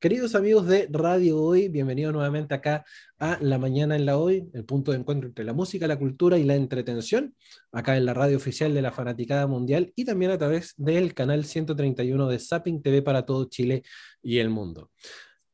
Queridos amigos de Radio Hoy, bienvenidos nuevamente acá a La Mañana en la Hoy, el punto de encuentro entre la música, la cultura y la entretención, acá en la radio oficial de la Fanaticada Mundial y también a través del canal 131 de Zapping TV para todo Chile y el mundo.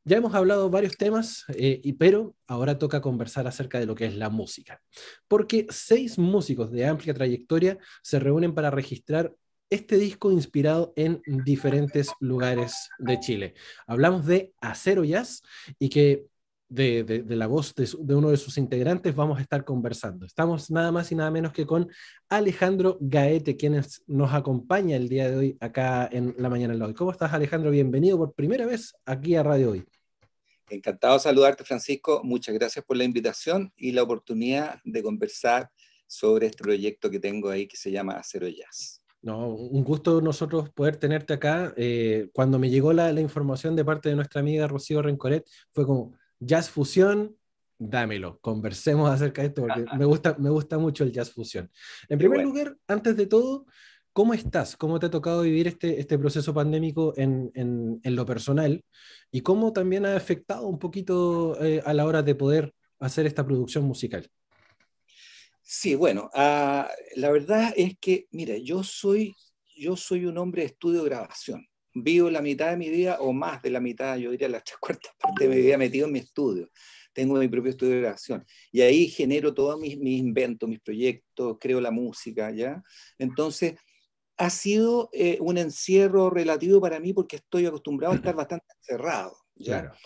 Ya hemos hablado varios temas, eh, pero ahora toca conversar acerca de lo que es la música, porque seis músicos de amplia trayectoria se reúnen para registrar este disco inspirado en diferentes lugares de Chile. Hablamos de Acero Jazz y que de, la voz de, uno de sus integrantes vamos a estar conversando. Estamos nada más y nada menos que con Alejandro Gaete, quien nos acompaña el día de hoy acá en La Mañana en Hoy. ¿Cómo estás, Alejandro? Bienvenido por primera vez aquí a Radio Hoy. Encantado de saludarte, Francisco. Muchas gracias por la invitación y la oportunidad de conversar sobre este proyecto que tengo ahí que se llama Acero Jazz. No, un gusto nosotros poder tenerte acá. Eh, cuando me llegó la, información de parte de nuestra amiga Rocío Rencoret, fue como jazz fusión, dámelo, conversemos acerca de esto, porque me gusta, me gusta mucho el jazz fusión. En primer lugar, antes de todo, ¿cómo estás? ¿Cómo te ha tocado vivir este, este proceso pandémico en, en, lo personal? ¿Y cómo también ha afectado un poquito eh, a la hora de poder hacer esta producción musical? Sí, bueno, ah, la verdad es que, mira, yo soy, yo soy un hombre de estudio grabación. Vivo la mitad de mi vida, o más de la mitad, yo diría las tres cuartas partes de mi vida metido en mi estudio. Tengo mi propio estudio de grabación. Y ahí genero todos mis, mis inventos, mis proyectos, creo la música, ¿ya? Entonces, ha sido eh, un encierro relativo para mí porque estoy acostumbrado a estar bastante encerrado. ¿ya? Claro.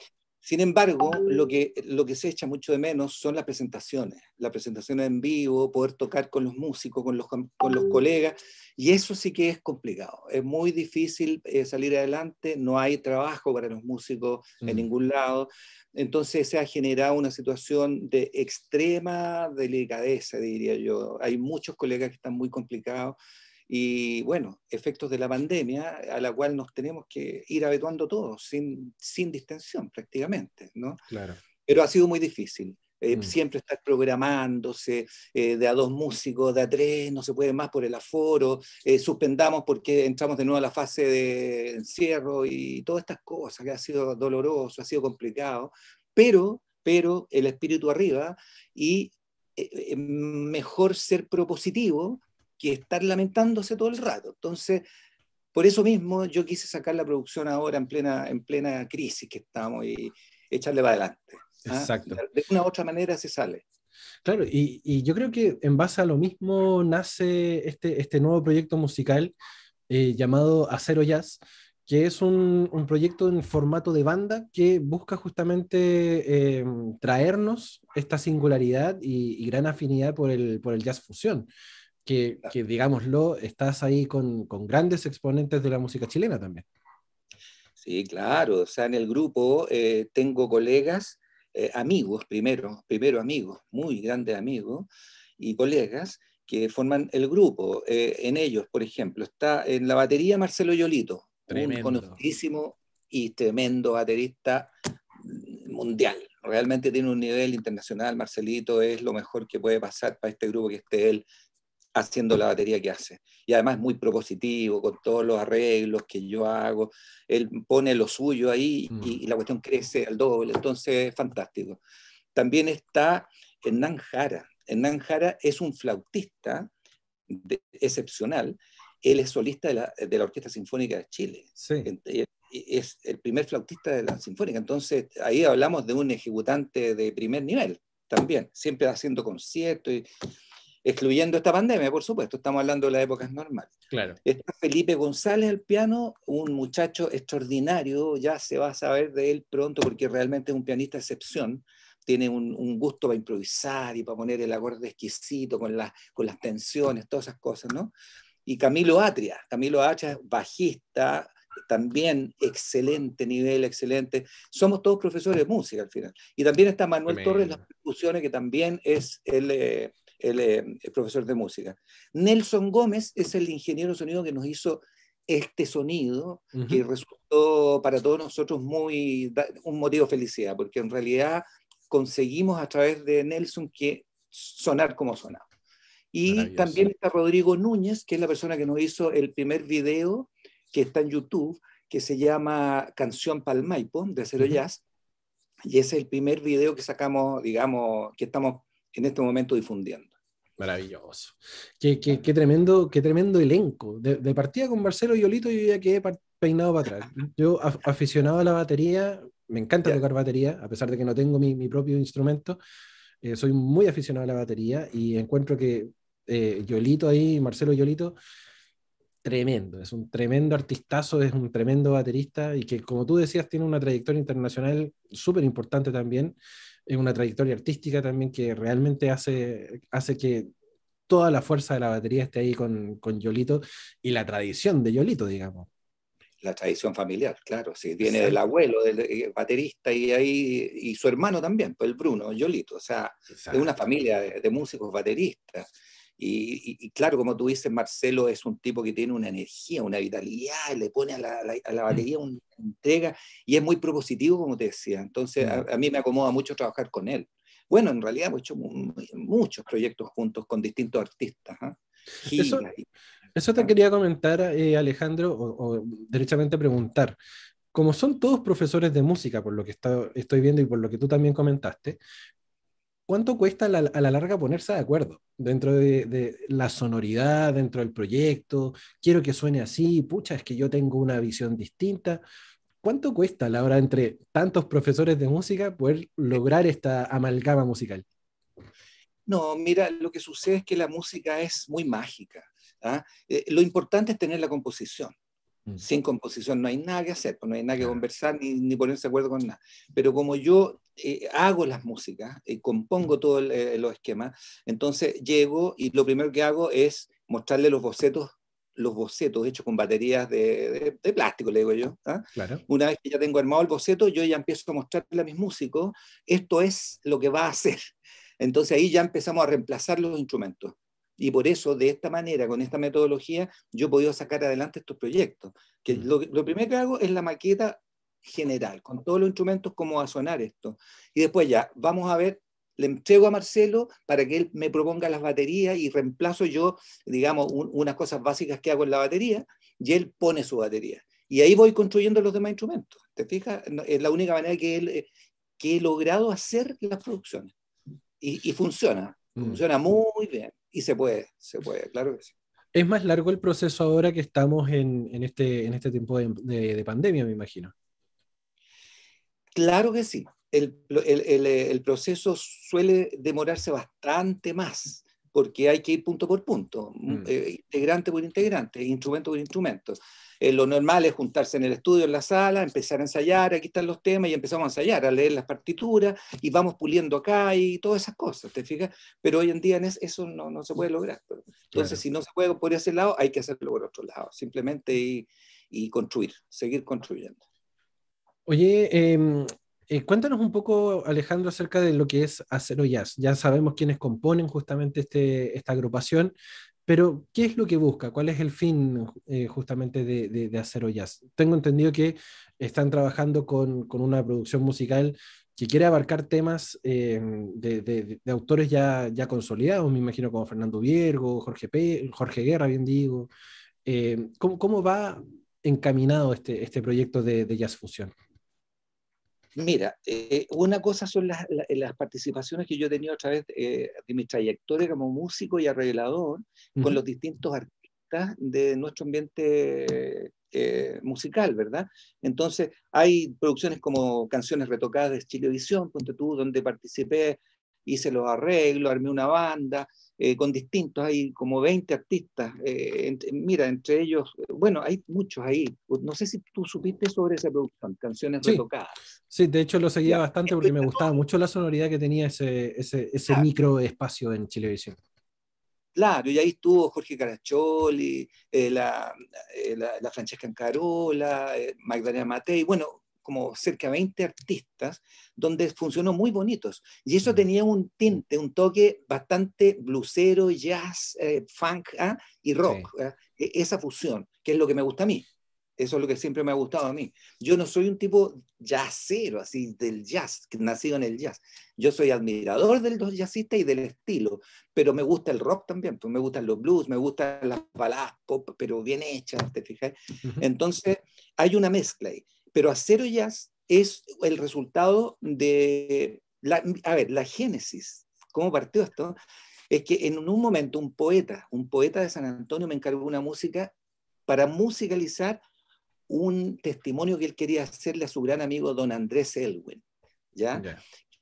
Sin embargo, lo que, lo que se echa mucho de menos son las presentaciones, las presentaciones en vivo, poder tocar con los músicos, con los, con los colegas, y eso sí que es complicado. Es muy difícil eh, salir adelante, no hay trabajo para los músicos en mm. ningún lado, entonces se ha generado una situación de extrema delicadeza, diría yo. Hay muchos colegas que están muy complicados y bueno, efectos de la pandemia a la cual nos tenemos que ir habituando todos, sin, sin distensión prácticamente, ¿no? Claro. Pero ha sido muy difícil. Eh, mm. Siempre estar programándose eh, de a dos músicos, de a tres, no se puede más por el aforo, eh, suspendamos porque entramos de nuevo a la fase de encierro y todas estas cosas que ha sido doloroso, ha sido complicado, pero, pero el espíritu arriba y mejor ser propositivo que estar lamentándose todo el rato. Entonces, por eso mismo yo quise sacar la producción ahora en plena, en plena crisis que estamos y echarle para adelante. ¿ah? Exacto. De una u otra manera se sale. Claro, y, y, yo creo que en base a lo mismo nace este, este nuevo proyecto musical eh, llamado Acero Jazz, que es un, un, proyecto en formato de banda que busca justamente eh, traernos esta singularidad y, y, gran afinidad por el, por el jazz fusión que, digámoslo, estás ahí con, con, grandes exponentes de la música chilena también. Sí, claro, o sea, en el grupo eh, tengo colegas, eh, amigos primero, primero amigos, muy grandes amigos y colegas que forman el grupo. Eh, en ellos, por ejemplo, está en la batería Marcelo Yolito, un conocidísimo y tremendo baterista mundial. Realmente tiene un nivel internacional. Marcelito es lo mejor que puede pasar para este grupo que esté él haciendo la batería que hace. Y además muy propositivo, con todos los arreglos que yo hago. Él pone lo suyo ahí y, mm. la cuestión crece al doble. Entonces, es fantástico. También está Hernán Jara. Hernán Jara es un flautista excepcional. Él es solista de la, de la, Orquesta Sinfónica de Chile. Sí. Es el primer flautista de la Sinfónica. Entonces, ahí hablamos de un ejecutante de primer nivel también, siempre haciendo conciertos. Y, excluyendo esta pandemia, por supuesto, estamos hablando de las épocas normales. Claro. Está Felipe González al piano, un muchacho extraordinario, ya se va a saber de él pronto porque realmente es un pianista de excepción, tiene un, gusto para improvisar y para poner el acorde exquisito con, con las tensiones, todas esas cosas, ¿no? Y Camilo Atria, Camilo Atria, bajista, también excelente nivel, excelente. Somos todos profesores de música al final. Y también está Manuel Torres, las percusiones, que también es el, eh, eh, el, profesor de música. Nelson Gómez es el ingeniero de sonido que nos hizo este sonido, que resultó para todos nosotros muy un motivo de felicidad, porque en realidad conseguimos a través de Nelson que sonar como sonaba. Y también está Rodrigo Núñez, que es la persona que nos hizo el primer video que está en YouTube, que se llama Canción Palmaipo, de Cero Jazz, y ese es el primer video que sacamos, digamos, que estamos en este momento difundiendo. Maravilloso. Qué, qué, tremendo, qué tremendo elenco. De, partida con Marcelo y Olito yo ya quedé peinado para atrás. Yo, aficionado a la batería, me encanta tocar batería, a pesar de que no tengo mi, mi propio instrumento. Eh, soy muy aficionado a la batería y encuentro que eh, Yolito ahí, Marcelo Yolito, tremendo, es un tremendo artistazo, es un tremendo baterista y que, como tú decías, tiene una trayectoria internacional súper importante también, es una trayectoria artística también que realmente hace, hace que toda la fuerza de la batería esté ahí con, con Yolito y la tradición de Yolito, digamos. La tradición familiar, claro, sí, viene del abuelo, del eh, baterista y ahí, y su hermano también, pues el Bruno, Yolito, o sea, de una familia de, músicos bateristas. Y, claro, como tú dices, Marcelo es un tipo que tiene una energía, una vitalidad, le pone a la, a la batería una entrega y es muy propositivo, como te decía. Entonces, a, mí me acomoda mucho trabajar con él. Bueno, en realidad hemos hecho muchos proyectos juntos con distintos artistas. ¿ah? Eso te quería comentar, eh, Alejandro, o, derechamente preguntar. Como son todos profesores de música, por lo que estoy viendo y por lo que tú también comentaste, ¿cuánto cuesta a la, larga ponerse de acuerdo dentro de, la sonoridad, dentro del proyecto? Quiero que suene así, pucha, es que yo tengo una visión distinta. ¿Cuánto cuesta a la hora entre tantos profesores de música poder lograr esta amalgama musical? No, mira, lo que sucede es que la música es muy mágica. ¿ah? Eh, lo importante es tener la composición. Mm. Sin composición no hay nada que hacer, pues no hay nada que conversar ni, ni ponerse de acuerdo con nada. Pero como yo eh, hago las músicas y compongo todos eh, los esquemas, entonces llego y lo primero que hago es mostrarle los bocetos los bocetos hechos con baterías de, de, plástico, le digo yo. ¿ah? Una vez que ya tengo armado el boceto, yo ya empiezo a mostrarle a mis músicos, esto es lo que va a hacer. Entonces ahí ya empezamos a reemplazar los instrumentos. Y por eso, de esta manera, con esta metodología, yo he podido sacar adelante estos proyectos. Que mm. lo, primero que hago es la maqueta general, con todos los instrumentos, cómo va a sonar esto. Y después ya, vamos a ver, le entrego a Marcelo para que él me proponga las baterías y reemplazo yo, digamos, unas cosas básicas que hago en la batería, y él pone su batería. Y ahí voy construyendo los demás instrumentos. ¿Te fijas? Es la única manera que, él, eh, que he logrado hacer las producciones. Y, funciona, mm. funciona muy bien. Y se puede, se puede, claro que sí. Es más largo el proceso ahora que estamos en, en este, en este tiempo de, de, pandemia, me imagino. Claro que sí. El, el, el, proceso suele demorarse bastante más porque hay que ir punto por punto, mm. eh, integrante por integrante, instrumento por instrumento. Eh, lo normal es juntarse en el estudio, en la sala, empezar a ensayar, aquí están los temas y empezamos a ensayar, a leer las partituras y vamos puliendo acá y todas esas cosas, ¿te fijas? Pero hoy en día eso no, no se puede lograr. Entonces, si no se puede por ese lado, hay que hacerlo por otro lado, simplemente y, y construir, seguir construyendo. Oye, eh, eh, cuéntanos un poco, Alejandro, acerca de lo que es Acero Jazz. Ya sabemos quiénes componen justamente este, esta agrupación, pero ¿qué es lo que busca? ¿Cuál es el fin eh, justamente de, de, Acero Jazz? Tengo entendido que están trabajando con, con una producción musical que quiere abarcar temas eh, de, de, autores ya, ya consolidados, me imagino como Fernando Viergo, Jorge, P, Jorge Guerra, bien digo. ¿cómo, ¿cómo, va encaminado este, este proyecto de, Jazz Fusión? Mira, eh, una cosa son las, participaciones que yo he tenido a través eh, de mi trayectoria como músico y arreglador con los distintos artistas de nuestro ambiente eh, musical, ¿verdad? Entonces, hay producciones como Canciones Retocadas de Chilevisión, ponte tú, donde participé, hice los arreglos, armé una banda, eh, con distintos, hay como 20 artistas, eh, mira, entre ellos, bueno, hay muchos ahí, no sé si tú supiste sobre esa producción, canciones retocadas. Sí, de hecho lo seguía bastante porque me gustaba mucho la sonoridad que tenía ese, ese, ese micro espacio en Chilevisión. Claro, y ahí estuvo Jorge Caracholi, eh, la, la, Francesca Ancarola, Magdalena Matei, bueno, como cerca de 20 artistas, donde funcionó muy bonitos. Y eso tenía un tinte, un toque bastante blusero, jazz, eh, funk ¿ah? y rock. ¿ah? E, esa fusión, que es lo que me gusta a mí. Eso es lo que siempre me ha gustado a mí. Yo no soy un tipo jazzero, así del jazz, nacido en el jazz. Yo soy admirador del jazzista y del estilo, pero me gusta el rock también, pues me gustan los blues, me gustan las baladas pop, pero bien hechas, ¿te fijas? Entonces, hay una mezcla ahí. Pero acero jazz es el resultado de, la, a ver, la génesis. ¿Cómo partió esto? Es que en un momento un poeta, un poeta de San Antonio me encargó una música para musicalizar un testimonio que él quería hacerle a su gran amigo don Andrés Elwin. ¿ya?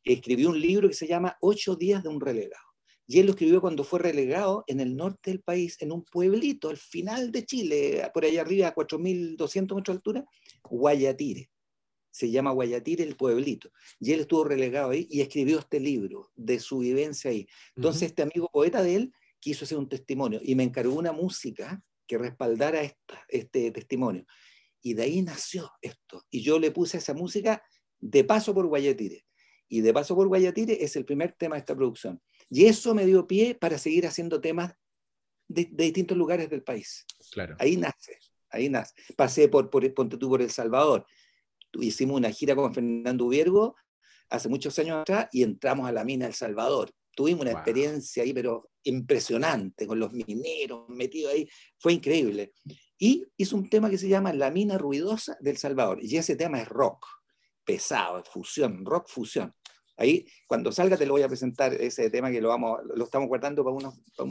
Escribió un libro que se llama Ocho días de un relegado. Y él lo escribió cuando fue relegado en el norte del país, en un pueblito al final de Chile, por allá arriba a 4.200 metros de altura, Guayatire. Se llama Guayatire el pueblito. Y él estuvo relegado ahí y escribió este libro de su vivencia ahí. Entonces este amigo poeta de él quiso hacer un testimonio y me encargó una música que respaldara este testimonio. Y de ahí nació esto. Y yo le puse esa música de paso por Guayatire. Y de paso por Guayatire es el primer tema de esta producción. Y eso me dio pie para seguir haciendo temas de, distintos lugares del país. Claro. Ahí nace, ahí nace. Pasé por, por, ponte tú por El Salvador. Hicimos una gira con Fernando Ubiergo hace muchos años atrás y entramos a la mina El Salvador. Tuvimos una experiencia ahí, pero impresionante, con los mineros metidos ahí. Fue increíble y hizo un tema que se llama La mina ruidosa del Salvador. Y ese tema es rock, pesado, fusión, rock fusión. Ahí, cuando salga, te lo voy a presentar ese tema que lo, vamos, lo estamos guardando para, unos, para,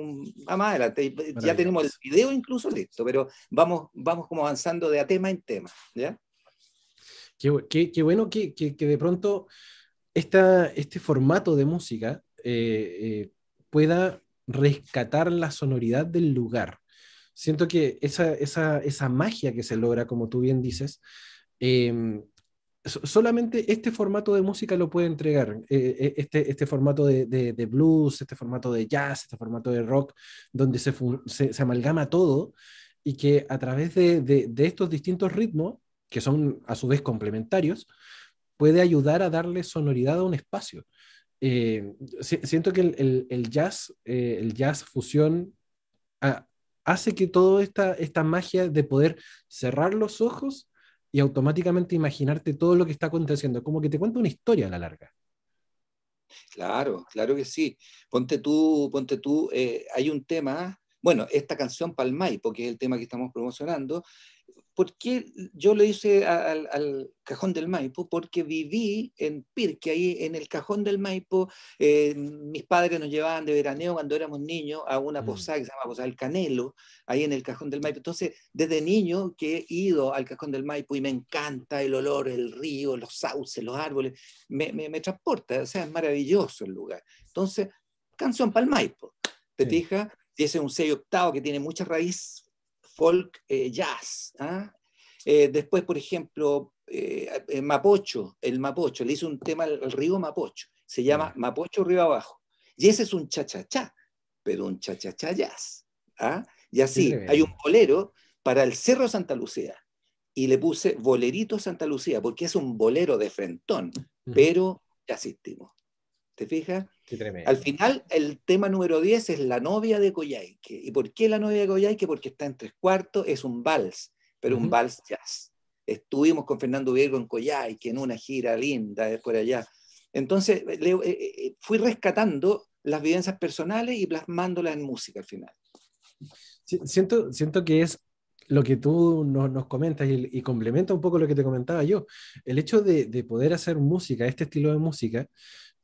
un, más adelante. Ya tenemos el video incluso listo, pero vamos, vamos como avanzando de a tema en tema. ¿ya? Qué, qué, bueno que, que, de pronto esta, este formato de música eh, eh, pueda rescatar la sonoridad del lugar siento que esa, esa, esa magia que se logra, como tú bien dices, em, solamente este formato de música lo puede entregar, eh, eh, este, este formato de, de, blues, este formato de jazz, este formato de rock, donde se, se, amalgama todo y que a través de, de, estos distintos ritmos, que son a su vez complementarios, puede ayudar a darle sonoridad a un espacio. Eh, siento que el, el, jazz, el jazz fusión, ah, hace que toda esta, esta magia de poder cerrar los ojos y automáticamente imaginarte todo lo que está aconteciendo, como que te cuenta una historia a la larga. Claro, claro que sí. Ponte tú, ponte tú, eh, hay un tema, bueno, esta canción Palmay, porque es el tema que estamos promocionando, ¿Por qué yo le hice al, cajón del Maipo? Porque viví en Pirque, ahí en el cajón del Maipo. Eh, mis padres nos llevaban de veraneo cuando éramos niños a una mm. posada que se llama Posada del Canelo, ahí en el cajón del Maipo. Entonces, desde niño que he ido al cajón del Maipo y me encanta el olor, el río, los sauces, los árboles, me, me, transporta, o sea, es maravilloso el lugar. Entonces, canción para el Maipo, ¿te fijas? Y ese es un sello octavo que tiene mucha raíz folk eh, jazz. ¿ah? Eh, después, por ejemplo, eh, Mapocho, el Mapocho, le hizo un tema al, río Mapocho, se llama Mapocho Río Abajo. Y ese es un cha-cha-cha, pero un cha-cha-cha jazz. ¿ah? Y así, hay un bolero para el Cerro Santa Lucía. Y le puse Bolerito Santa Lucía, porque es un bolero de frentón, pero ya asistimos. ¿Te fijas? Al final, el tema número 10 es la novia de Coyhaique. ¿Y por qué la novia de Coyhaique? Porque está en tres cuartos, es un vals, pero un vals jazz. Estuvimos con Fernando Viejo en Coyhaique, en una gira linda de por allá. Entonces, eh, eh, eh, fui rescatando las vivencias personales y plasmándolas en música al final. siento, siento que es lo que tú nos, comentas y, complementa un poco lo que te comentaba yo. El hecho de, de poder hacer música, este estilo de música,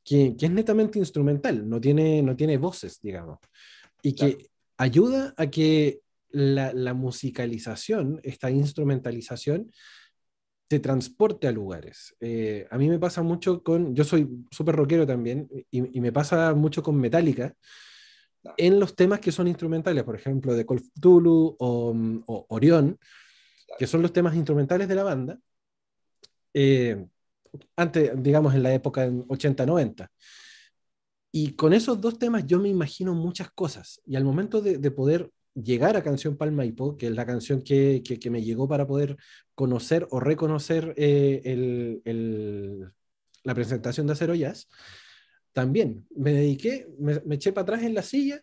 que, es netamente instrumental, no tiene, no tiene voces, digamos, y que ayuda a que la, musicalización, esta instrumentalización, te transporte a lugares. Eh, a mí me pasa mucho con, yo soy súper rockero también, y, me pasa mucho con Metallica, en los temas que son instrumentales, por ejemplo, de Call of Tulu o, o Orión, que son los temas instrumentales de la banda. Eh, antes, digamos, en la época 80-90. Y con esos dos temas yo me imagino muchas cosas. Y al momento de, poder llegar a Canción Palma y Po, que es la canción que, que, me llegó para poder conocer o reconocer eh, el, la presentación de Acero Jazz, también me dediqué, me, me, eché para atrás en la silla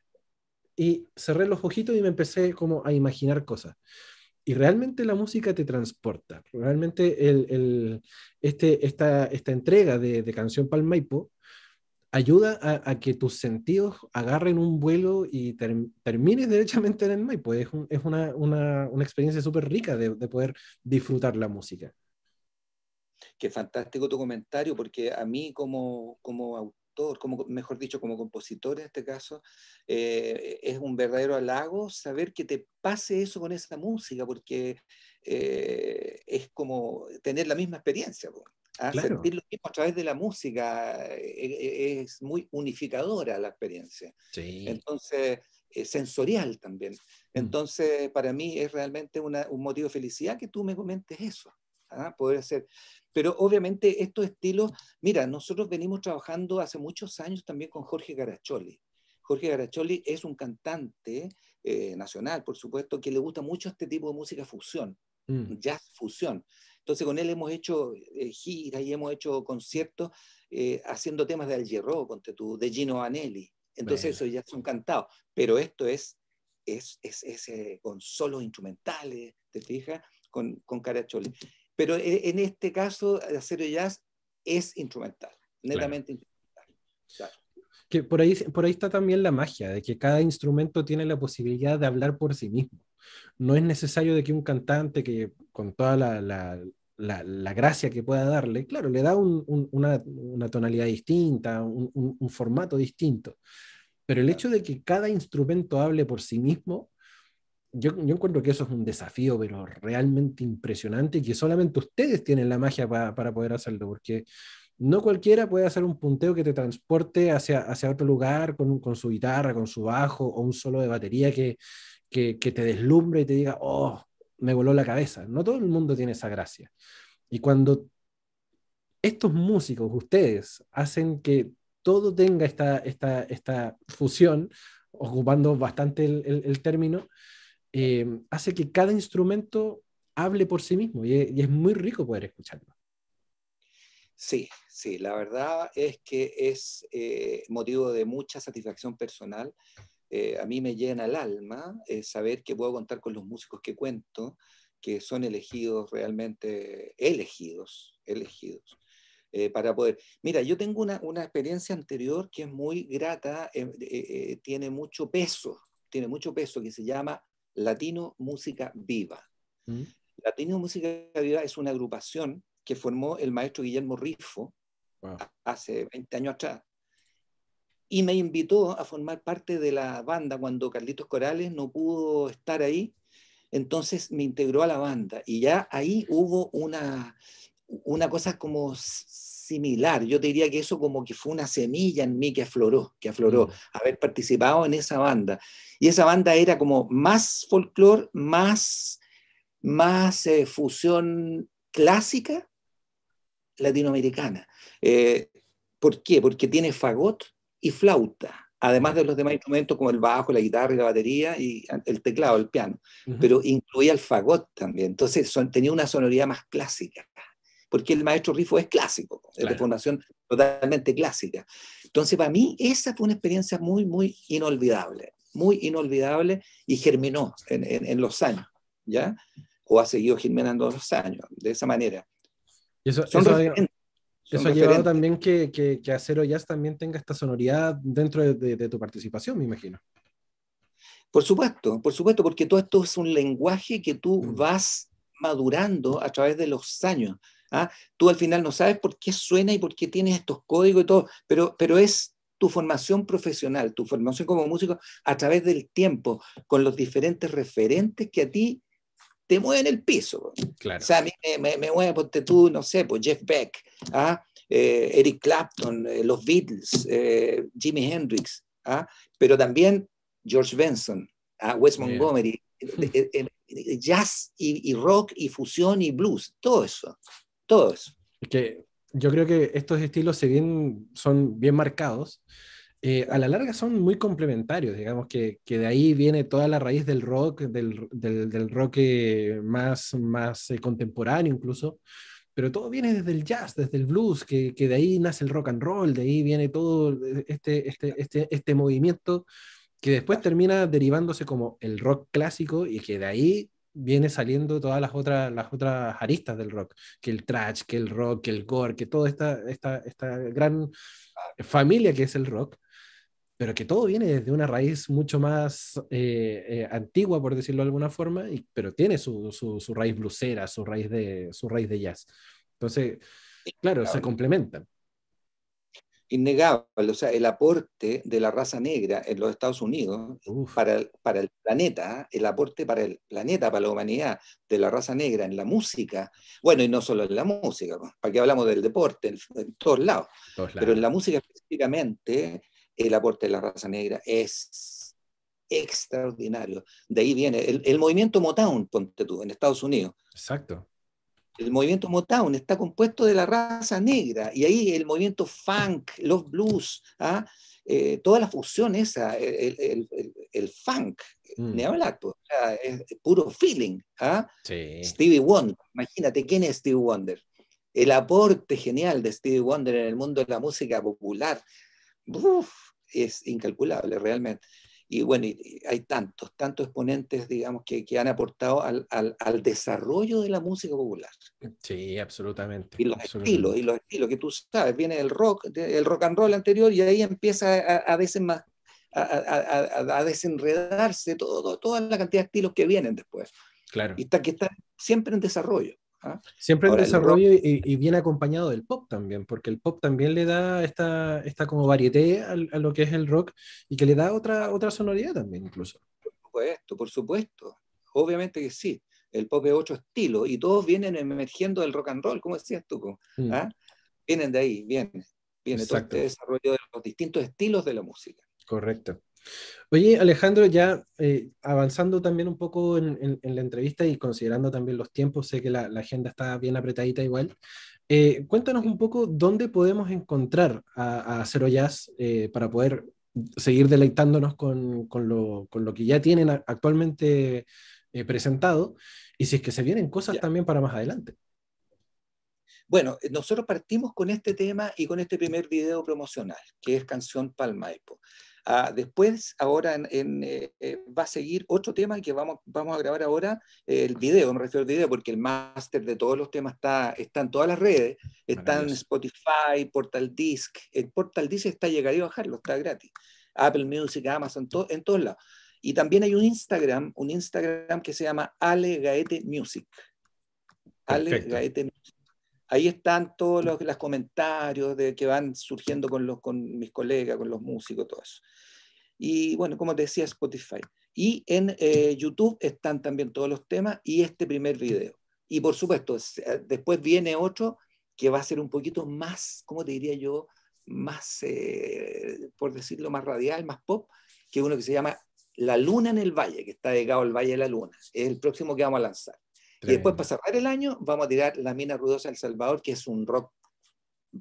y cerré los ojitos y me empecé como a imaginar cosas. Y realmente la música te transporta. Realmente el, este, esta, esta entrega de, de Canción Palmaipo ayuda a, que tus sentidos agarren un vuelo y termines derechamente en el Maipo. Es, es una, una, una, experiencia súper rica de, de, poder disfrutar la música. Qué fantástico tu comentario, porque a mí como, como autor, como, mejor dicho, como compositor en este caso, eh, es un verdadero halago saber que te pase eso con esa música, porque eh, es como tener la misma experiencia a sentir lo mismo a través de la música. Eh, eh, es muy unificadora la experiencia. Entonces, es sensorial también. Mm. Entonces, para mí es realmente un motivo de felicidad que tú me comentes eso. ¿Ah? Poder hacer. Pero obviamente estos estilos, mira, nosotros venimos trabajando hace muchos años también con Jorge Garacholi. Jorge Garacholi es un cantante eh, nacional, por supuesto, que le gusta mucho este tipo de música fusión, mm. jazz fusión. Entonces con él hemos hecho eh, giras y hemos hecho conciertos eh, haciendo temas de Al Hierro, de Gino Anelli. Entonces eso ya son cantados. Pero esto es, es, es, eh, con solos instrumentales, ¿te fijas? Con, con Caracholi. Pero en este caso, Acero Jazz es instrumental, netamente instrumental. Que por ahí, por ahí está también la magia, de que cada instrumento tiene la posibilidad de hablar por sí mismo. No es necesario de que un cantante que con toda la, la, gracia que pueda darle, claro, le da una, tonalidad distinta, un, formato distinto. Pero el hecho de que cada instrumento hable por sí mismo, yo, yo, encuentro que eso es un desafío, pero realmente impresionante y que solamente ustedes tienen la magia para poder hacerlo, porque no cualquiera puede hacer un punteo que te transporte hacia, hacia otro lugar con, con su guitarra, con su bajo o un solo de batería que, que, que te deslumbre y te diga, oh, me voló la cabeza. No todo el mundo tiene esa gracia. Y cuando estos músicos, ustedes, hacen que todo tenga esta, esta, esta fusión, ocupando bastante el, término, eh, hace que cada instrumento hable por sí mismo y es, muy rico poder escucharlo. Sí, sí, la verdad es que es eh, motivo de mucha satisfacción personal eh, a mí me llena el alma eh, saber que puedo contar con los músicos que cuento, que son elegidos realmente, elegidos, elegidos, para poder... Mira, yo tengo una, una, experiencia anterior que es muy grata, tiene mucho peso, tiene mucho peso, que se llama Latino Música Viva. ¿Mm? Latino Música Viva es una agrupación que formó el maestro Guillermo Rifo hace 20 años atrás y me invitó a formar parte de la banda cuando Carlitos Corales no pudo estar ahí, entonces me integró a la banda y ya ahí hubo una, una cosa como similar, yo te diría que eso como que fue una semilla en mí que afloró, que afloró, mm. haber participado en esa banda. Y esa banda era como más folclore, más, más eh, fusión clásica latinoamericana. Eh, ¿Por qué? Porque tiene fagot, y flauta, además de los demás instrumentos como el bajo, la guitarra y la batería y el teclado, el piano, pero incluía el fagot también, entonces tenía una sonoridad más clásica, porque el maestro Rifo es clásico, es de formación totalmente clásica. Entonces para mí esa fue una experiencia muy, muy inolvidable, muy inolvidable y germinó en, en, los años, ¿ya? O ha seguido germinando los años, de esa manera. Y eso, Son eso ha llevado también que, que, Acero Jazz también tenga esta sonoridad dentro de, tu participación, me imagino. Por supuesto, por supuesto, porque todo esto es un lenguaje que tú mm. vas madurando a través de los años. ¿Ah? Tú al final no sabes por qué suena y por qué tienes estos códigos y todo, pero, pero es tu formación profesional, tu formación como músico a través del tiempo, con los diferentes referentes que a ti te mueven el piso. Claro. O sea, a mí me, me, mueve, porque tú, no sé, pues Jeff Beck, ¿ah? Eh, Eric Clapton, eh, los Beatles, eh, Jimi Hendrix, ¿ah? pero también George Benson, ¿ah? Wes Montgomery, jazz y, rock y fusión y blues, todo eso, todo eso. Que yo creo que estos estilos, si bien son bien marcados, a la larga son muy complementarios, digamos que, que, de ahí viene toda la raíz del rock, del, del, del rock más, más contemporáneo incluso, pero todo viene desde el jazz, desde el blues, que, que, de ahí nace el rock and roll, de ahí viene todo este, este, este, este movimiento que después termina derivándose como el rock clásico y que de ahí viene saliendo todas las otras, las otras aristas del rock, que el trash, que el rock, que el gore, que toda esta, esta, esta gran familia que es el rock, pero que todo viene desde una raíz mucho más eh, eh, antigua, por decirlo de alguna forma, y, pero tiene su, su, su, raíz blusera, su raíz, de, su raíz de jazz. Entonces, claro, se complementan innegable, o sea, el aporte de la raza negra en los Estados Unidos para el, para el planeta, el aporte para el planeta, para la humanidad de la raza negra en la música, bueno, y no solo en la música, para que hablamos del deporte, en, todos, lados, pero en la música específicamente, el aporte de la raza negra es extraordinario. De ahí viene el, el movimiento Motown, ponte tú, en Estados Unidos. Exacto el movimiento Motown está compuesto de la raza negra y ahí el movimiento funk, los blues, ¿ah? eh, toda la fusión esa, el, funk, mm. neolato, es puro feeling. ¿ah? Stevie Wonder, imagínate quién es Stevie Wonder. El aporte genial de Stevie Wonder en el mundo de la música popular es incalculable realmente. Y bueno, hay tantos, tantos exponentes, digamos, que, que han aportado al, al, al, desarrollo de la música popular. Sí, absolutamente. Y los estilos, y los estilos que tú sabes, viene el rock, el rock and roll anterior, y ahí empieza a, a, a, a desenredarse todo, toda la cantidad de estilos que vienen después. Claro. Y está, que está siempre en desarrollo. ¿Ah? Siempre en desarrollo y, viene acompañado del pop también, porque el pop también le da esta, esta como varieté a, lo que es el rock y que le da otra, otra sonoridad también incluso. Por supuesto, por supuesto. Obviamente que sí. El pop es otro estilo y todos vienen emergiendo del rock and roll, como decías tú. Mm. ¿ah? Vienen de ahí, viene, viene todo este desarrollo de los distintos estilos de la música. Correcto. Oye, Alejandro, ya eh, avanzando también un poco en, la entrevista y considerando también los tiempos, sé que la, agenda está bien apretadita igual. Eh, cuéntanos un poco dónde podemos encontrar a, a Cero Jazz eh, para poder seguir deleitándonos con, con, lo, con, lo, que ya tienen actualmente presentado y si es que se vienen cosas también para más adelante. Bueno, nosotros partimos con este tema y con este primer video promocional, que es Canción Palmaipo. Ah, después, ahora en, eh, eh, va a seguir otro tema que vamos, vamos a grabar ahora, el video, me refiero al video, porque el máster de todos los temas está, está en todas las redes, está en Spotify, Portal Disc, el Portal Disc está llegado a bajarlo, está gratis, Apple Music, Amazon, en todos lados. Y también hay un Instagram, un Instagram que se llama Ale Gaete Music. Ale Gaete Music. Ahí están todos los, los, comentarios de, que van surgiendo con, los, con mis colegas, con los músicos, todo eso. Y bueno, como te decía, Spotify. Y en eh, YouTube están también todos los temas y este primer video. Y por supuesto, eh, después viene otro que va a ser un poquito más, ¿cómo te diría yo? Más, eh, por decirlo, más radial, más pop, que uno que se llama La Luna en el Valle, que está dedicado al Valle de la Luna. Es el próximo que vamos a lanzar. Y después, para cerrar el año, vamos a tirar La Mina Rudosa El Salvador, que es un rock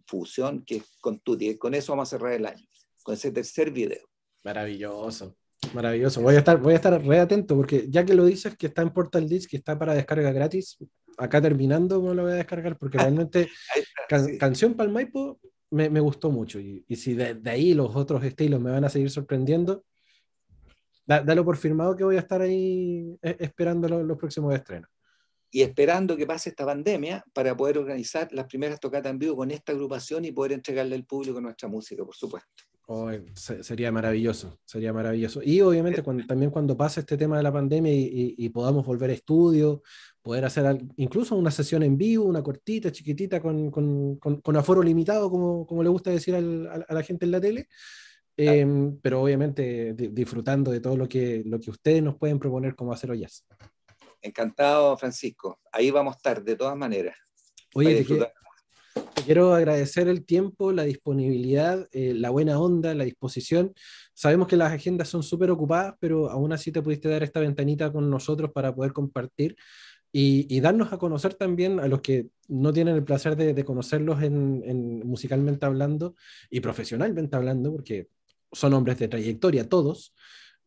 fusión que con Tutti. Con eso vamos a cerrar el año, con ese tercer video. Maravilloso. Maravilloso. Voy a estar, voy a estar re atento porque ya que lo dices que está en Portal Disc, que está para descarga gratis, acá terminando me lo voy a descargar porque realmente Canción Palmaipo me, me, gustó mucho y, y si de, de, ahí los otros estilos me van a seguir sorprendiendo, dalo por firmado que voy a estar ahí eh, esperando los, los próximos estrenos y esperando que pase esta pandemia para poder organizar las primeras tocatas en vivo con esta agrupación y poder entregarle al público nuestra música, por supuesto. Oh, sería maravilloso, sería maravilloso. Y obviamente cuando, también cuando pase este tema de la pandemia y, y, podamos volver a estudio, poder hacer incluso una sesión en vivo, una cortita, chiquitita, con, con, con, aforo limitado, como, como le gusta decir al, a, la gente en la tele, eh, pero obviamente disfrutando de todo lo que, lo que ustedes nos pueden proponer como hacer jazz. Encantado, Francisco. Ahí vamos a estar, de todas maneras. Oye, te, quiero agradecer el tiempo, la disponibilidad, eh, la buena onda, la disposición. Sabemos que las agendas son súper ocupadas, pero aún así te pudiste dar esta ventanita con nosotros para poder compartir y, darnos a conocer también a los que no tienen el placer de, conocerlos en, musicalmente hablando y profesionalmente hablando, porque son hombres de trayectoria todos.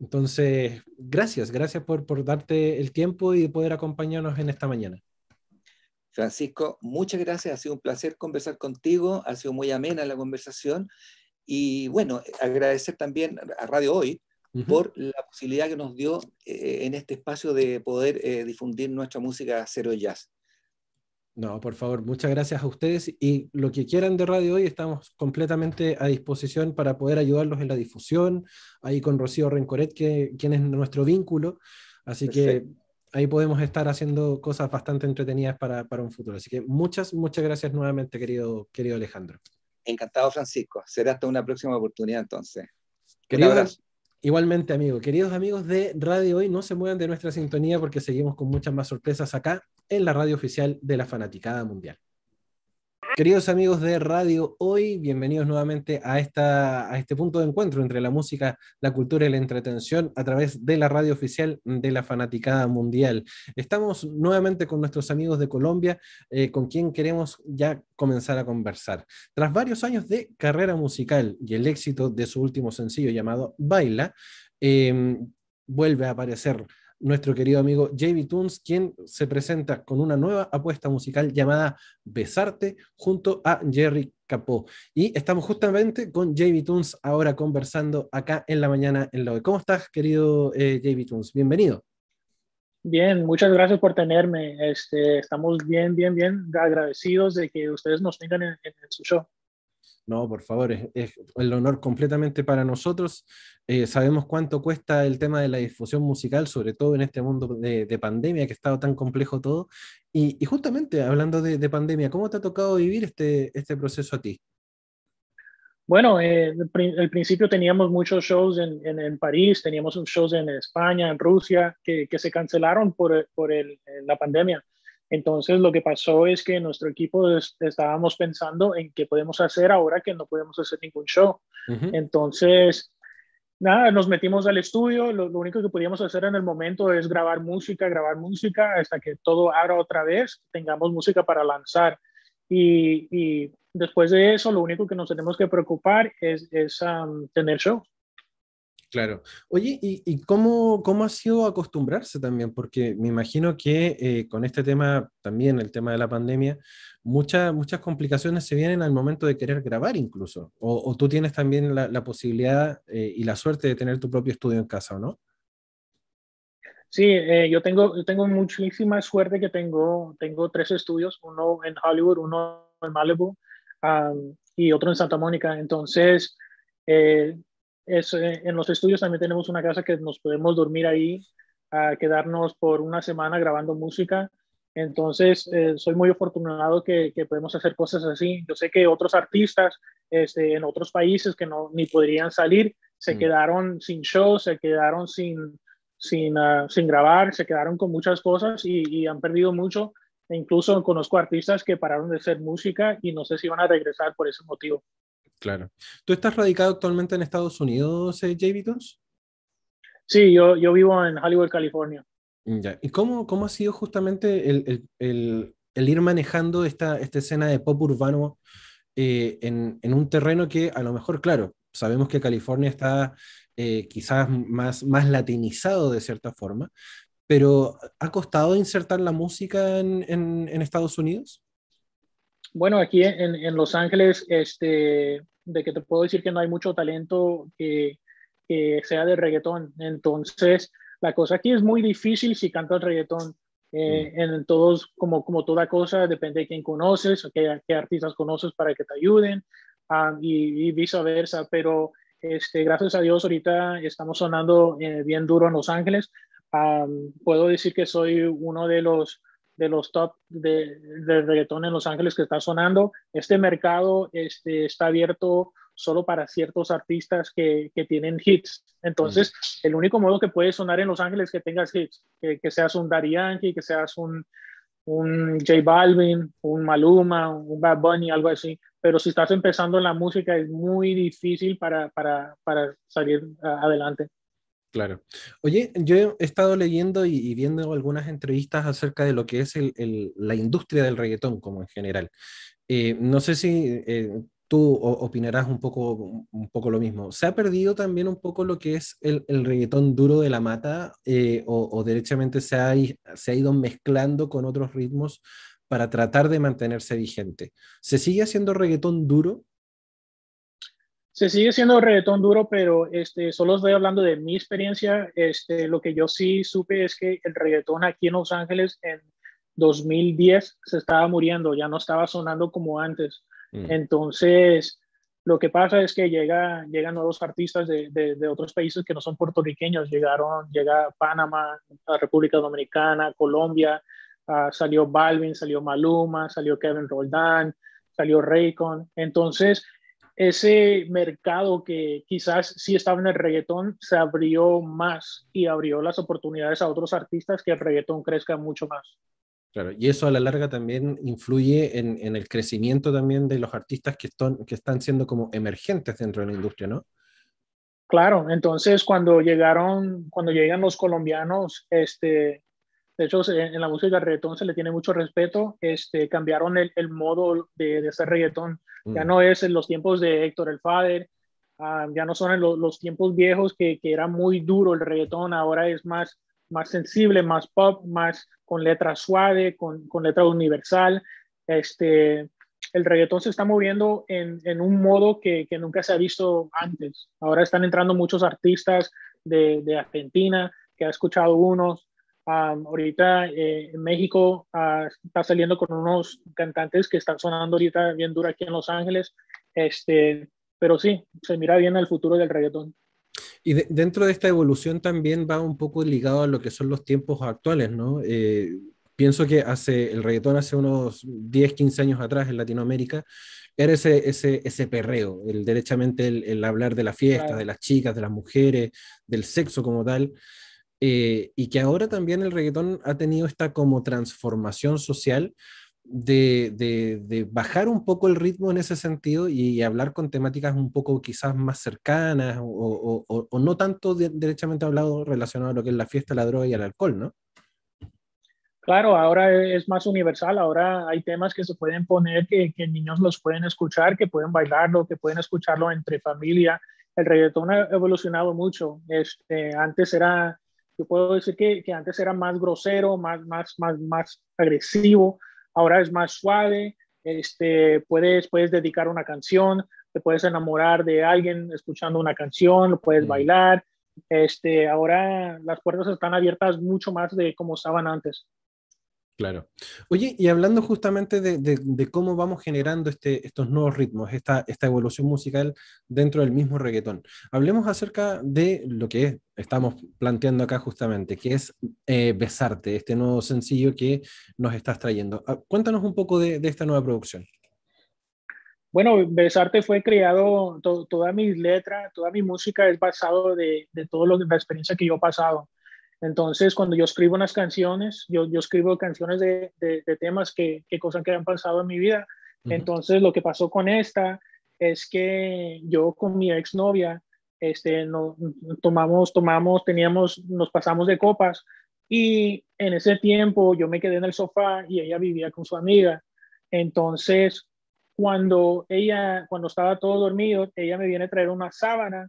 Entonces, gracias, gracias por, por darte el tiempo y poder acompañarnos en esta mañana. Francisco, muchas gracias, ha sido un placer conversar contigo, ha sido muy amena la conversación y bueno, agradecer también a Radio Hoy por la posibilidad que nos dio eh, en este espacio de poder eh, difundir nuestra música cero jazz. No, por favor, muchas gracias a ustedes y lo que quieran de Radio Hoy estamos completamente a disposición para poder ayudarlos en la difusión, ahí con Rocío Rencoret, que, quien es nuestro vínculo, así que ahí podemos estar haciendo cosas bastante entretenidas para, para, un futuro. Así que muchas, muchas gracias nuevamente, querido, querido Alejandro. Encantado, Francisco. Será hasta una próxima oportunidad entonces. Queridos, igualmente, amigo. Queridos amigos de Radio Hoy, no se muevan de nuestra sintonía porque seguimos con muchas más sorpresas acá en la radio oficial de la Fanaticada Mundial. Queridos amigos de Radio Hoy, bienvenidos nuevamente a, esta, a este punto de encuentro entre la música, la cultura y la entretención a través de la radio oficial de la Fanaticada Mundial. Estamos nuevamente con nuestros amigos de Colombia, eh, con quien queremos ya comenzar a conversar. Tras varios años de carrera musical y el éxito de su último sencillo llamado Baila, eh, vuelve a aparecer nuestro querido amigo JB Toons, quien se presenta con una nueva apuesta musical llamada Besarte junto a Jerry Capó. Y estamos justamente con JB Toons ahora conversando acá en la mañana en la hoy. ¿Cómo estás, querido eh, JB Toons? Bienvenido. Bien, muchas gracias por tenerme. Este, estamos bien, bien, bien agradecidos de que ustedes nos tengan en su show. No, por favor, es, el honor completamente para nosotros. Eh, sabemos cuánto cuesta el tema de la difusión musical, sobre todo en este mundo de, pandemia que ha estado tan complejo todo. Y, justamente hablando de, pandemia, ¿cómo te ha tocado vivir este, este proceso a ti? Bueno, eh, al principio teníamos muchos shows en, en, París, teníamos shows en España, en Rusia, que, que se cancelaron por, por el, la pandemia. Entonces, lo que pasó es que nuestro equipo estábamos pensando en qué podemos hacer ahora que no podemos hacer ningún show. Entonces, nada, nos metimos al estudio. Lo, único que podíamos hacer en el momento es grabar música, grabar música hasta que todo abra otra vez, tengamos música para lanzar. Y, después de eso, lo único que nos tenemos que preocupar es, tener show. Claro. Oye, ¿y, cómo, cómo, ha sido acostumbrarse también? Porque me imagino que eh, con este tema, también el tema de la pandemia, muchas muchas complicaciones se vienen al momento de querer grabar incluso. O, tú tienes también la, posibilidad eh, y la suerte de tener tu propio estudio en casa, ¿o no? Sí, eh, yo, tengo, yo tengo muchísima suerte que tengo, tengo tres estudios, uno en Hollywood, uno en Malibu y otro en Santa Mónica. Entonces, en los estudios también tenemos una casa que nos podemos dormir ahí, a quedarnos por una semana grabando música. Entonces, eh, soy muy afortunado que, podemos hacer cosas así. Yo sé que otros artistas este, en otros países que no ni podrían salir, se mm. quedaron sin shows, se quedaron sin, sin, ah, sin grabar, se quedaron con muchas cosas y, y, han perdido mucho. E incluso conozco artistas que pararon de hacer música y no sé si van a regresar por ese motivo. Claro. ¿Tú estás radicado actualmente en Estados Unidos, eh, Sí, yo, yo vivo en Hollywood, California. Ya. ¿Y cómo, cómo ha sido justamente el, el, el, el ir manejando esta, esta, escena de pop urbano eh, en, en, un terreno que a lo mejor, claro, sabemos que California está eh, quizás más, más latinizado de cierta forma, pero ¿ha costado insertar la música en, en, en Estados Unidos? Bueno, aquí en, en, Los Ángeles, este, de que te puedo decir que no hay mucho talento que, que, sea de reggaetón. Entonces, la cosa aquí es muy difícil si cantas reggaetón. Eh, mm. en todos, como, como toda cosa, depende de quién conoces, o qué, qué artistas conoces para que te ayuden um, y, viceversa. Pero este, gracias a Dios, ahorita estamos sonando eh, bien duro en Los Ángeles. Um, puedo decir que soy uno de los de los top de, de, reggaetón en Los Ángeles que está sonando. Este mercado este, está abierto solo para ciertos artistas que, que tienen hits. Entonces, el único modo que puede sonar en Los Ángeles es que tengas hits, que, que seas un Daddy Yankee, que seas un, un J Balvin, un Maluma, un Bad Bunny, algo así. Pero si estás empezando en la música es muy difícil para, para, para salir adelante. Claro. Oye, yo he estado leyendo y, viendo algunas entrevistas acerca de lo que es la industria del reggaetón como en general. Eh, no sé si eh, tú opinarás un poco, un poco lo mismo. ¿Se ha perdido también un poco lo que es el, reggaetón duro de la mata eh, o, derechamente se ha, se ha ido mezclando con otros ritmos para tratar de mantenerse vigente? ¿Se sigue haciendo reggaetón duro? Se sigue siendo reggaetón duro, pero este, solo estoy hablando de mi experiencia. Este, lo que yo sí supe es que el reggaetón aquí en Los Ángeles en 2010 se estaba muriendo, ya no estaba sonando como antes. Mm. Entonces, lo que pasa es que llega, llegan nuevos artistas de, de, otros países que no son puertorriqueños. Llegaron, llega Panamá, la República Dominicana, Colombia, uh, salió Balvin, salió Maluma, salió Kevin Roldán, salió Raycon. Entonces, ese mercado que quizás sí estaba en el reggaetón se abrió más y abrió las oportunidades a otros artistas que el reggaetón crezca mucho más. Claro, y eso a la larga también influye en, en el crecimiento también de los artistas que, están, que están siendo como emergentes dentro de la industria, ¿no? Claro, entonces cuando llegaron, cuando llegan los colombianos, este, de hecho, en la música de reggaetón se le tiene mucho respeto. Este, cambiaron el, el modo de, de, hacer reggaetón. Ya mm. no es en los tiempos de Héctor el Fader, ah, ya no son en los tiempos viejos que, que, era muy duro el reggaetón. Ahora es más, más sensible, más pop, más con letra suave, con, con letra universal. Este, el reggaetón se está moviendo en, en un modo que, que, nunca se ha visto antes. Ahora están entrando muchos artistas de, de Argentina, que ha escuchado unos, ahorita eh, en México ah, está saliendo con unos cantantes que están sonando ahorita bien duro aquí en Los Ángeles. Este, pero sí, se mira bien el futuro del reggaetón. Y dentro de esta evolución también va un poco ligado a lo que son los tiempos actuales, ¿no? Eh, pienso que hace el reggaetón hace unos 10, 15 años atrás en Latinoamérica era ese, ese, ese perreo, el derechamente el, hablar de la fiesta, de las chicas, de las mujeres, del sexo como tal. Eh, y que ahora también el reggaetón ha tenido esta como transformación social de, de, bajar un poco el ritmo en ese sentido y, hablar con temáticas un poco quizás más cercanas o, o, no tanto derechamente hablado relacionado a lo que es la fiesta, la droga y el alcohol, ¿no? Claro, ahora es más universal, ahora hay temas que se pueden poner, que, que niños los pueden escuchar, que pueden bailarlo, que pueden escucharlo entre familia. El reggaetón ha evolucionado mucho. Este, antes era yo puedo decir que, que, antes era más grosero, más, más, más, más agresivo, ahora es más suave, este, puedes, puedes dedicar una canción, te puedes enamorar de alguien escuchando una canción, lo puedes mm. bailar, este, ahora las puertas están abiertas mucho más de como estaban antes. Claro. Oye, y hablando justamente de, cómo vamos generando este, estos nuevos ritmos, esta, evolución musical dentro del mismo reggaetón, hablemos acerca de lo que estamos planteando acá justamente, que es eh, Besarte, este nuevo sencillo que nos estás trayendo. Ah, cuéntanos un poco de, esta nueva producción. Bueno, Besarte fue creado, toda mi letra, toda mi música es basado de, de toda la experiencia que yo he pasado entonces, cuando yo escribo unas canciones, yo, yo escribo canciones de, de, temas que, que, cosas que han pasado en mi vida. Entonces, lo que pasó con esta es que yo con mi exnovia, este, no, tomamos, tomamos, teníamos, nos pasamos de copas y en ese tiempo yo me quedé en el sofá y ella vivía con su amiga. Entonces, cuando ella, cuando estaba todo dormido, ella me viene a traer una sábana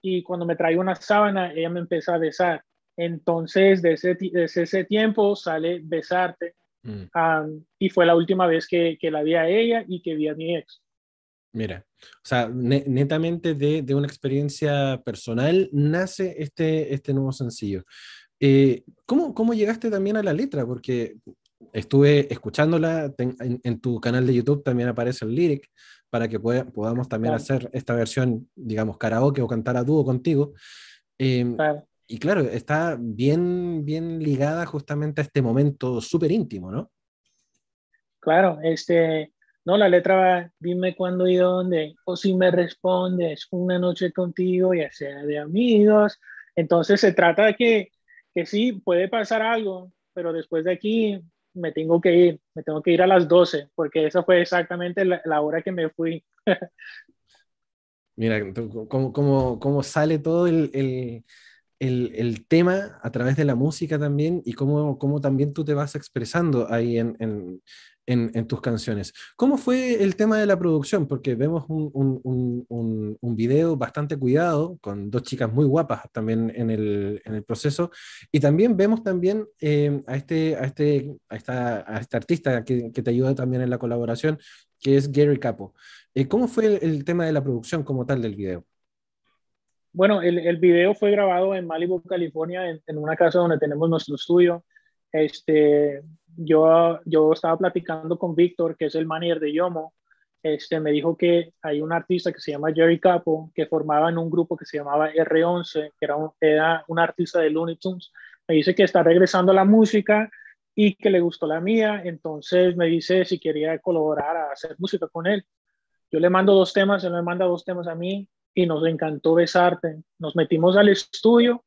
y cuando me trae una sábana, ella me empieza a besar. Entonces, desde ese, ese tiempo sale Besarte. Mm. y fue la última vez que, que, la vi a ella y que vi a mi ex. Mira, o sea, netamente de, de, una experiencia personal nace este, este nuevo sencillo. Eh, ¿cómo, ¿Cómo llegaste también a la letra? Porque estuve escuchándola en, en, tu canal de YouTube, también aparece el lyric para que podamos también hacer esta versión, digamos, karaoke o cantar a dúo contigo. Eh, claro y claro, está bien, bien ligada justamente a este momento súper íntimo, ¿no? Claro, este, no, la letra va, dime cuándo y dónde, o si me respondes, una noche contigo, ya sea de amigos. Entonces se trata de que, que sí, puede pasar algo, pero después de aquí me tengo que ir, me tengo que ir a las 12, porque esa fue exactamente la, hora que me fui. Mira, cómo, cómo, cómo sale todo el, el el, el, tema a través de la música también y cómo, cómo, también tú te vas expresando ahí en, en, tus canciones. ¿Cómo fue el tema de la producción? Porque vemos un, video bastante cuidado, con dos chicas muy guapas también en el, proceso, y también vemos también eh, a, este, a, este, a, esta, a este artista que, te ayuda también en la colaboración, que es Gary Capo. Eh, ¿Cómo fue el, tema de la producción como tal del video? Bueno, el, el video fue grabado en Malibu, California, en, en una casa donde tenemos nuestro estudio. Este, yo, yo estaba platicando con Víctor, que es el manager de Yomo, este, me dijo que hay un artista que se llama Jerry Capo, que formaba en un grupo que se llamaba R11, que era un, era un artista de Looney Tunes. Me dice que está regresando a la música y que le gustó la mía, entonces me dice si quería colaborar a hacer música con él. Yo le mando dos temas, él me manda dos temas a mí y nos encantó besarte. Nos metimos al estudio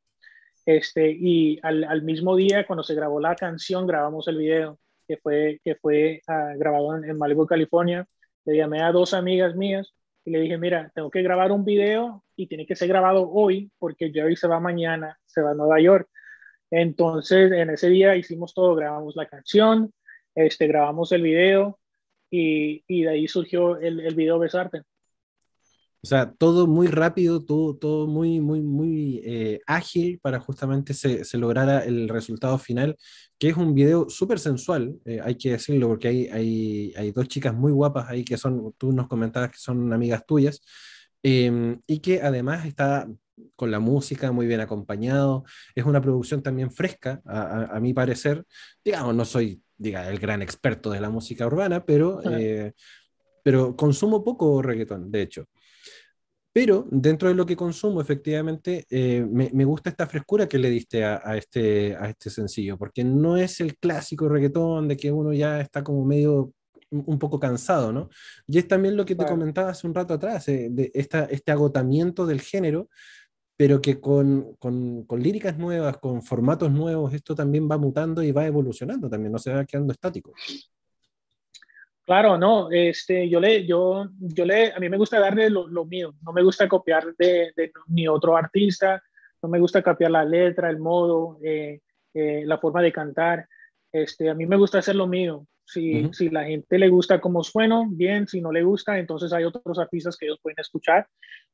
este, y al, mismo día, cuando se grabó la canción, grabamos el video, que fue, que fue ah, grabado en, Malibu, California. Le llamé a dos amigas mías y le dije, mira, tengo que grabar un video y tiene que ser grabado hoy porque Jerry se va mañana, se va a Nueva York. Entonces, en ese día hicimos todo, grabamos la canción, este, grabamos el video y, y de ahí surgió el, el video Besarte. O sea, todo muy rápido, todo, todo muy, muy, muy eh, ágil para justamente se, se, lograra el resultado final, que es un video súper sensual, eh, hay que decirlo, porque hay, hay, hay, dos chicas muy guapas ahí que son, tú nos comentabas que son amigas tuyas, em, y que además está con la música muy bien acompañado, es una producción también fresca, a, a, mi parecer, digamos, no soy diga, el gran experto de la música urbana, pero, eh, pero consumo poco reggaetón, de hecho. Pero dentro de lo que consumo, efectivamente, eh, me, me, gusta esta frescura que le diste a, a, este, a este sencillo, porque no es el clásico reggaetón de que uno ya está como medio un poco cansado, ¿no? Y es también lo que te comentaba hace un rato atrás, eh, de esta, este agotamiento del género, pero que con, con, con, líricas nuevas, con formatos nuevos, esto también va mutando y va evolucionando también, no se va quedando estático. Claro, no, este, yo le, yo, yo le, a mí me gusta darle lo, lo mío, no me gusta copiar de, de, ni otro artista, no me gusta copiar la letra, el modo, eh, eh, la forma de cantar, este, a mí me gusta hacer lo mío. Si, si la gente le gusta como sueno, bien, si no le gusta, entonces hay otros artistas que ellos pueden escuchar,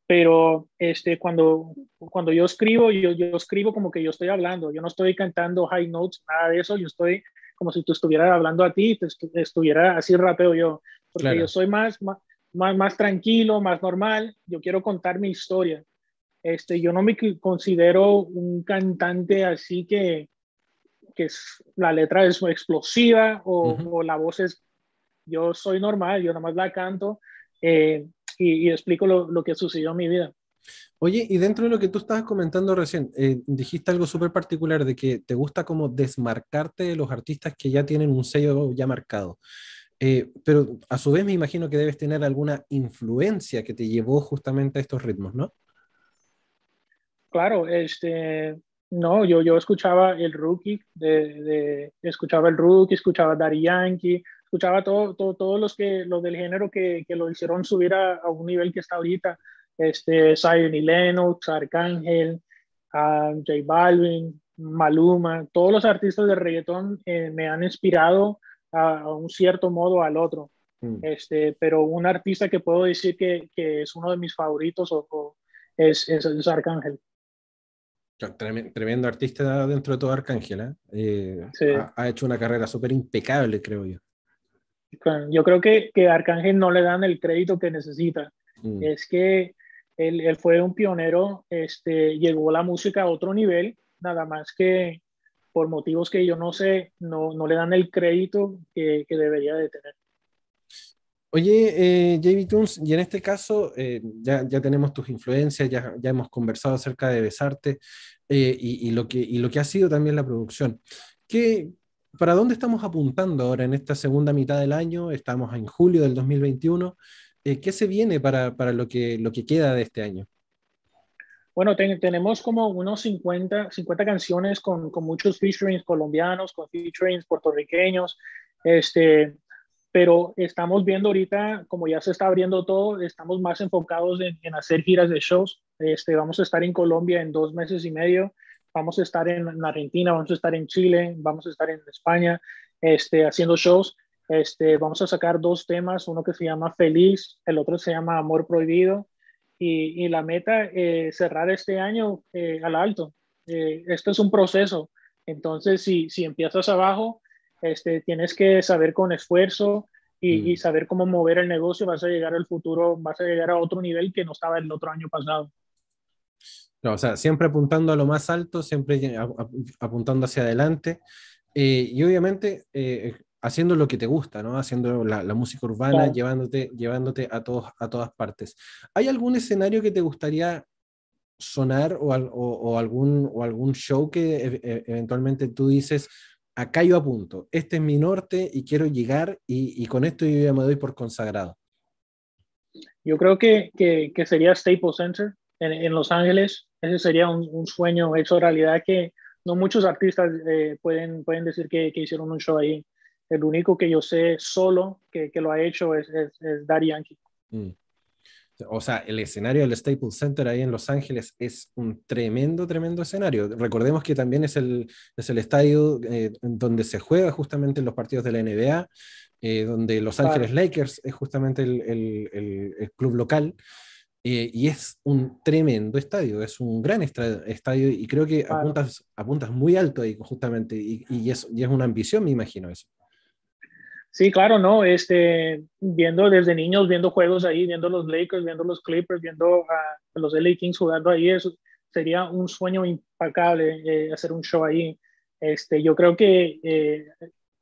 pero este, cuando, cuando yo escribo, yo, yo escribo como que yo estoy hablando, yo no estoy cantando high notes, nada de eso, yo estoy como si tú estuvieras hablando a ti, te estuviera así rápido yo, porque yo soy más, más, más, tranquilo, más normal, yo quiero contar mi historia. Este, yo no me considero un cantante así que, que la letra es explosiva o, la voz es, yo soy normal, yo nada más la canto eh, y, y, explico lo, lo que sucedió en mi vida. Oye, y dentro de lo que tú estabas comentando recién, eh, dijiste algo súper particular de que te gusta como desmarcarte de los artistas que ya tienen un sello ya marcado. Eh, pero a su vez me imagino que debes tener alguna influencia que te llevó justamente a estos ritmos, ¿no? Claro, este, no, yo, yo escuchaba el Rookie, escuchaba el Rookie, escuchaba Daddy Yankee, escuchaba todo, todo, todos los, que, los del género que, que lo hicieron subir a, a, un nivel que está ahorita este, Zion y Lennox, Arcángel, uh, J Balvin, Maluma, todos los artistas de reggaetón eh, me han inspirado a, un cierto modo al otro. Mm. Este, pero un artista que puedo decir que, que es uno de mis favoritos o, es, es, Arcángel. Tremendo artista dentro de todo Arcángel. ¿eh? eh ha, hecho una carrera súper impecable, creo yo. Yo creo que, que Arcángel no le dan el crédito que necesita. Mm. Es que él, fue un pionero, este, llegó la música a otro nivel, nada más que por motivos que yo no sé, no, no le dan el crédito que, que debería de tener. Oye, eh, JB Tunes, y en este caso eh, ya, ya, tenemos tus influencias, ya, ya, hemos conversado acerca de Besarte eh, y, y, lo que, y lo que ha sido también la producción. ¿Qué, ¿Para dónde estamos apuntando ahora en esta segunda mitad del año? Estamos en julio del 2021. Eh, ¿qué se viene para, para, lo, que, lo que queda de este año? Bueno, tenemos como unos 50, 50 canciones con, con, muchos featurings colombianos, con featurings puertorriqueños, este, pero estamos viendo ahorita, como ya se está abriendo todo, estamos más enfocados en, en hacer giras de shows. Este, vamos a estar en Colombia en dos meses y medio, vamos a estar en, en Argentina, vamos a estar en Chile, vamos a estar en España este, haciendo shows Este, vamos a sacar dos temas, uno que se llama Feliz, el otro se llama Amor Prohibido. Y, y la meta es cerrar este año al alto. esto es un proceso. Entonces, si, si empiezas abajo, este, tienes que saber con esfuerzo y, mm. saber cómo mover el negocio, vas a llegar al futuro, vas a llegar a otro nivel que no estaba el otro año pasado. o sea, siempre apuntando a lo más alto, siempre apuntando hacia adelante. Eh, y obviamente eh, haciendo lo que te gusta, ¿no? Haciendo la, música urbana, llevándote, llevándote a, todos, a todas partes. ¿Hay algún escenario que te gustaría sonar o, o, algún, o algún show que e, e, eventualmente tú dices, acá yo apunto, este es mi norte y quiero llegar y, con esto yo ya me doy por consagrado? Yo creo que, que, sería Staples Center en, Los Ángeles. Ese sería un, sueño hecho realidad que no muchos artistas eh, pueden, pueden decir que, que, hicieron un show ahí. El único que yo sé solo que, lo ha hecho es, es, Daddy Yankee. Mm. O sea, el escenario del Staples Center ahí en Los Ángeles es un tremendo, tremendo escenario. Recordemos que también es el, es el estadio eh, donde se juega justamente los partidos de la NBA, eh, donde Los Ángeles Lakers es justamente el, el, club local. Eh, y es un tremendo estadio, es un gran estadio y creo que apuntas, apuntas muy alto ahí justamente y, y, es, y es una ambición, me imagino eso. Sí, claro, no, este, viendo desde niños, viendo juegos ahí, viendo los Lakers, viendo los Clippers, viendo a los LA Kings jugando ahí, eso sería un sueño impecable eh, hacer un show ahí. Este, yo creo que eh,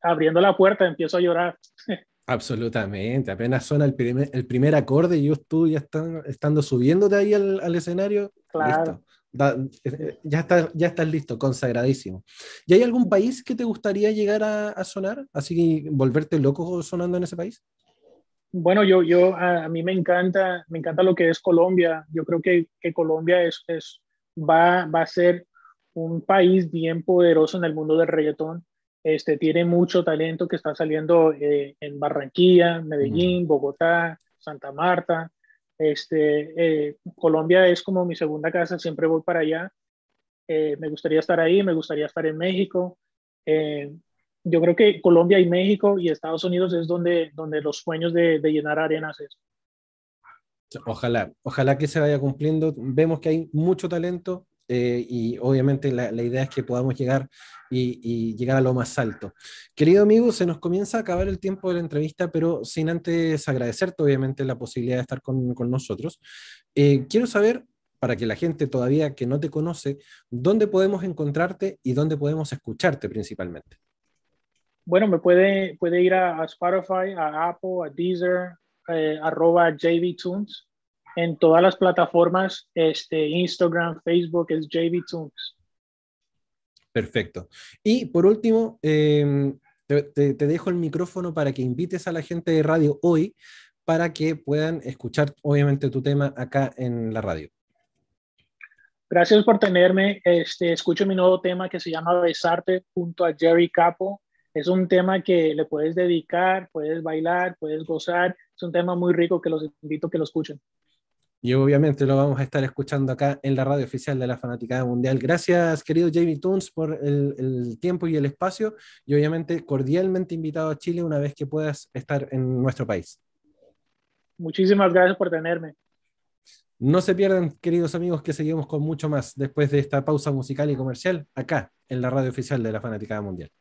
abriendo la puerta empiezo a llorar. Absolutamente, apenas suena el primer, el primer acorde y yo estoy ya estando subiéndote ahí al, al escenario. Claro. Eh, ya, está, ya estás listo, consagradísimo. ¿Y hay algún país que te gustaría llegar a, sonar? Así volverte loco sonando en ese país. Bueno, yo, yo a, mí me encanta, me encanta lo que es Colombia. Yo creo que, que Colombia es, es, va, va a ser un país bien poderoso en el mundo del reggaetón. Este, tiene mucho talento que está saliendo eh, en Barranquilla, Medellín, Bogotá, Santa Marta. Este, eh, Colombia es como mi segunda casa, siempre voy para allá. Eh, me gustaría estar ahí, me gustaría estar en México. Eh, yo creo que Colombia y México y Estados Unidos es donde, donde los sueños de, de llenar arenas es. Ojalá, ojalá que se vaya cumpliendo. Vemos que hay mucho talento, eh, y obviamente la, idea es que podamos llegar y, llegar a lo más alto. Querido amigo, se nos comienza a acabar el tiempo de la entrevista, pero sin antes agradecerte obviamente la posibilidad de estar con, nosotros. Eh, quiero saber, para que la gente todavía que no te conoce, dónde podemos encontrarte y dónde podemos escucharte principalmente. Bueno, me puede, puede ir a, Spotify, a Apple, a Deezer, eh, arroba JVTunes en todas las plataformas, este, Instagram, Facebook, es JV Tunes. Perfecto. Y por último, em, te, dejo el micrófono para que invites a la gente de radio hoy para que puedan escuchar, obviamente, tu tema acá en la radio. Gracias por tenerme. Este, escucho mi nuevo tema que se llama Besarte junto a Jerry Capo. Es un tema que le puedes dedicar, puedes bailar, puedes gozar. Es un tema muy rico que los invito a que lo escuchen y obviamente lo vamos a estar escuchando acá en la radio oficial de la Fanaticada Mundial. Gracias, querido Jamie Toons, por el, tiempo y el espacio y obviamente cordialmente invitado a Chile una vez que puedas estar en nuestro país. Muchísimas gracias por tenerme. No se pierdan, queridos amigos, que seguimos con mucho más después de esta pausa musical y comercial acá en la radio oficial de la Fanaticada Mundial.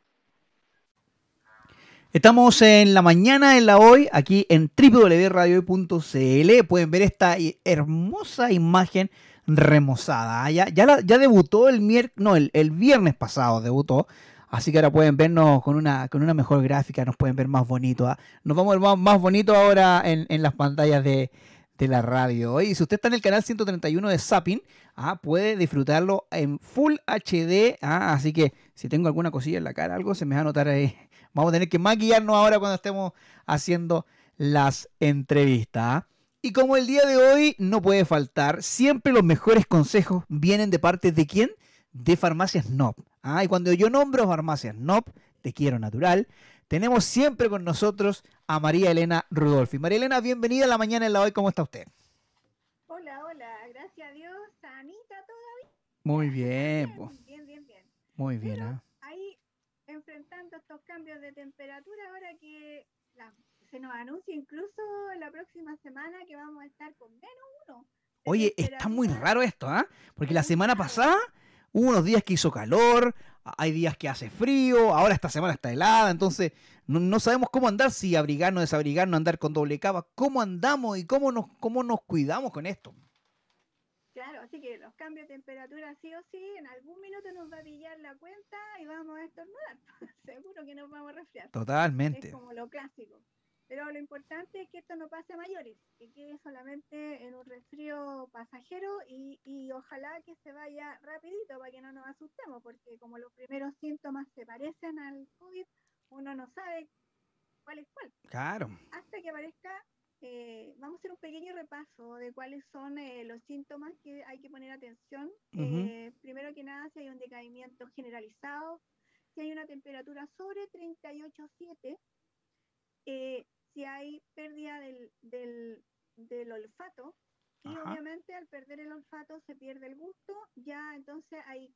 Estamos en la mañana, en la hoy, aquí en www.radiohoy.cl. Pueden ver esta hermosa imagen remozada. Ya, ya, ya debutó el, no, el, viernes pasado, debutó. Así que ahora pueden vernos con una, con una mejor gráfica, nos pueden ver más bonito. ¿ah? Nos vamos a ver más, bonito ahora en, las pantallas de, la radio. Y si usted está en el canal 131 de Zapping, ¿ah? puede disfrutarlo en Full HD. ¿ah? Así que si tengo alguna cosilla en la cara, algo se me va a notar ahí Vamos a tener que maquillarnos ahora cuando estemos haciendo las entrevistas. ¿ah? Y como el día de hoy no puede faltar, siempre los mejores consejos vienen de parte de quién? De Farmacias NOP. ¿ah? Y cuando yo nombro Farmacias NOP, te quiero natural, tenemos siempre con nosotros a María Elena Rudolfi. María Elena, bienvenida a la mañana en la hoy. ¿Cómo está usted? Hola, hola. Gracias a Dios. Anita todavía. Muy bien. Bien, bien, bien. Muy bien. ¿ah? Ahí estos cambios de temperatura ahora que se nos anuncia incluso la próxima semana que vamos a estar con menos uno. Oye, está muy raro esto, ¿ah? Porque la semana pasada hubo unos días que hizo calor, hay días que hace frío, ahora esta semana está helada, entonces no, sabemos cómo andar, si abrigarnos, desabrigarnos, andar con doble capa, cómo andamos y cómo nos, cómo nos cuidamos con esto. Claro, así que los cambios de temperatura sí o sí, en algún minuto nos va a pillar la cuenta y vamos a estornudar. Seguro que nos vamos a resfriar. Totalmente. Es como lo clásico. Pero lo importante es que esto no pase a mayores, que quede solamente en un resfrío pasajero y, y ojalá que se vaya rapidito para que no nos asustemos, porque como los primeros síntomas se parecen al COVID, uno no sabe cuál es cuál. Claro. Hasta que aparezca, eh, vamos a hacer un pequeño repaso de cuáles son eh, los síntomas que hay que poner atención. Eh, primero que nada, si hay un decaimiento generalizado, si hay una temperatura sobre 38,7, eh, si hay pérdida del, del, del olfato, y obviamente al perder el olfato se pierde el gusto, ya entonces hay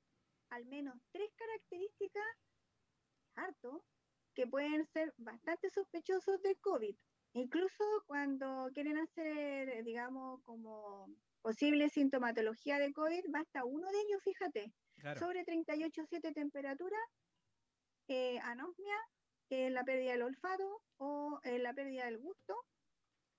al menos tres características, harto, que pueden ser bastante sospechosos del COVID. Incluso cuando quieren hacer, digamos, como posible sintomatología de COVID, basta uno de ellos, fíjate, sobre 38,7 temperatura, eh, anosmia, eh, la pérdida del olfato o eh, la pérdida del gusto.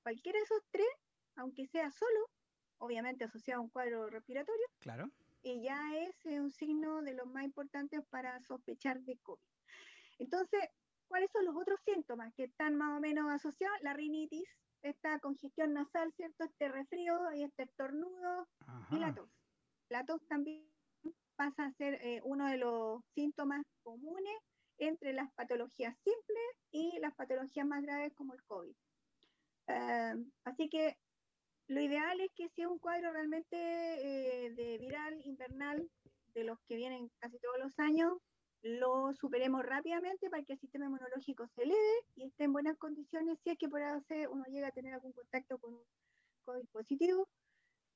Cualquiera de esos tres, aunque sea solo, obviamente asociado a un cuadro respiratorio, claro. y ya es un signo de los más importantes para sospechar de COVID. Entonces, ¿Cuáles son los otros síntomas que están más o menos asociados? La rinitis, esta congestión nasal, ¿cierto? Este resfrío y este estornudo y la tos. La tos también pasa a ser eh, uno de los síntomas comunes entre las patologías simples y las patologías más graves como el COVID. Eh, así que lo ideal es que si es un cuadro realmente eh, de viral invernal, de los que vienen casi todos los años, lo superemos rápidamente para que el sistema inmunológico se eleve y esté en buenas condiciones si es que por hacer uno llega a tener algún contacto con un COVID positivo,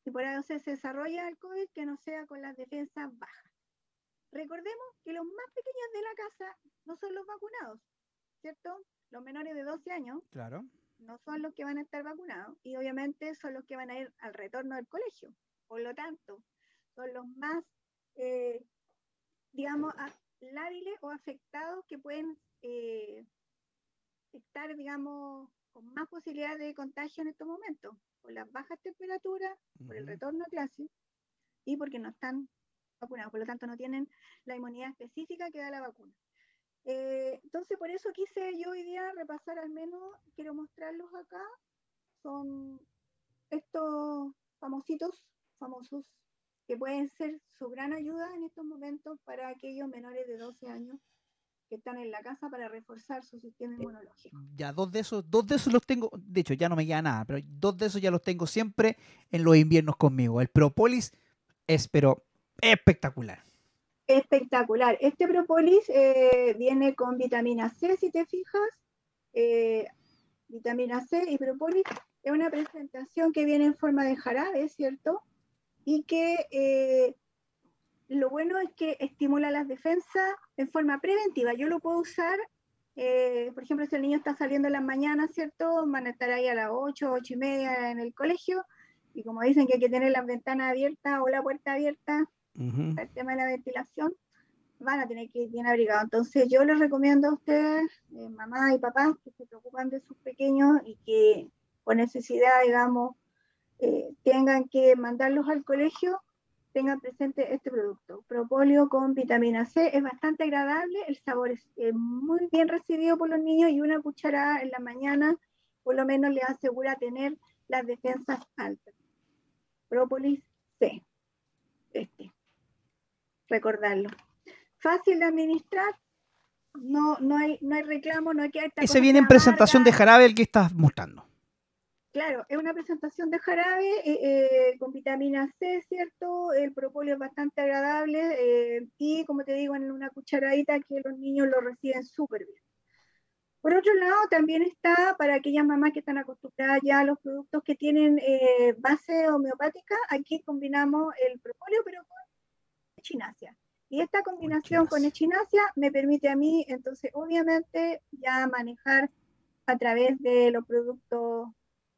y por hacer se desarrolla el COVID que no sea con las defensas bajas. Recordemos que los más pequeños de la casa no son los vacunados, ¿cierto? Los menores de 12 años claro. no son los que van a estar vacunados y obviamente son los que van a ir al retorno del colegio. Por lo tanto, son los más, eh, digamos, lábiles o afectados que pueden eh, estar, digamos, con más posibilidad de contagio en estos momentos, por las bajas temperaturas, por el retorno a clase y porque no están vacunados, por lo tanto no tienen la inmunidad específica que da la vacuna. Eh, entonces, por eso quise yo hoy día repasar al menos, quiero mostrarlos acá, son estos famositos, famosos que pueden ser su gran ayuda en estos momentos para aquellos menores de 12 años que están en la casa para reforzar su sistema inmunológico. Ya dos de esos, dos de esos los tengo, de hecho ya no me queda nada, pero dos de esos ya los tengo siempre en los inviernos conmigo. El propolis es pero espectacular. Espectacular. Este propolis eh, viene con vitamina C, si te fijas. Eh, vitamina C y propolis es una presentación que viene en forma de jarabe, ¿cierto? Y que eh, lo bueno es que estimula las defensas en forma preventiva. Yo lo puedo usar, eh, por ejemplo, si el niño está saliendo en las mañanas, ¿cierto? Van a estar ahí a las 8, 8 y media en el colegio, y como dicen que hay que tener las ventanas abiertas o la puerta abierta, el tema de la ventilación, van a tener que ir bien abrigados. Entonces yo les recomiendo a ustedes, eh, mamás y papás, que se preocupan de sus pequeños y que por necesidad, digamos, eh, tengan que mandarlos al colegio, tengan presente este producto. Propóleo con vitamina C es bastante agradable, el sabor es muy bien recibido por los niños y una cucharada en la mañana por lo menos les asegura tener las defensas altas. Própolis C. Este. Recordarlo. Fácil de administrar. No, no, hay, no hay reclamo, no hay que... Ese viene en presentación de jarabe el que estás mostrando. Claro, es una presentación de jarabe eh, eh, con vitamina C, ¿cierto? El propóleo es bastante agradable eh, y, como te digo, en una cucharadita que los niños lo reciben súper bien. Por otro lado, también está para aquellas mamás que están acostumbradas ya a los productos que tienen base homeopática. Aquí combinamos el propóleo, pero con chinasia. Y esta combinación con echinacia me permite a mí, entonces, obviamente, ya manejar a través de los productos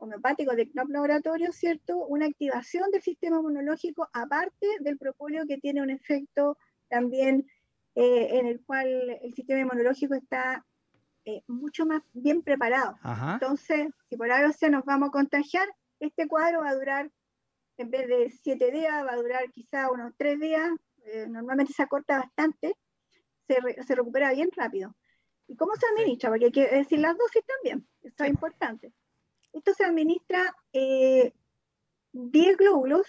homeopáticos de Knop Laboratorio, ¿cierto? Una activación del sistema inmunológico, aparte del propóleo que tiene un efecto también eh, en el cual el sistema inmunológico está eh, mucho más bien preparado. Entonces, si por algo se nos vamos a contagiar, este cuadro va a durar, en vez de siete días, va a durar quizá unos tres días, eh, normalmente se acorta bastante, se, se, recupera bien rápido. ¿Y cómo se administra? Porque hay que decir las dosis también, eso es importante. Esto se administra 10 eh, glóbulos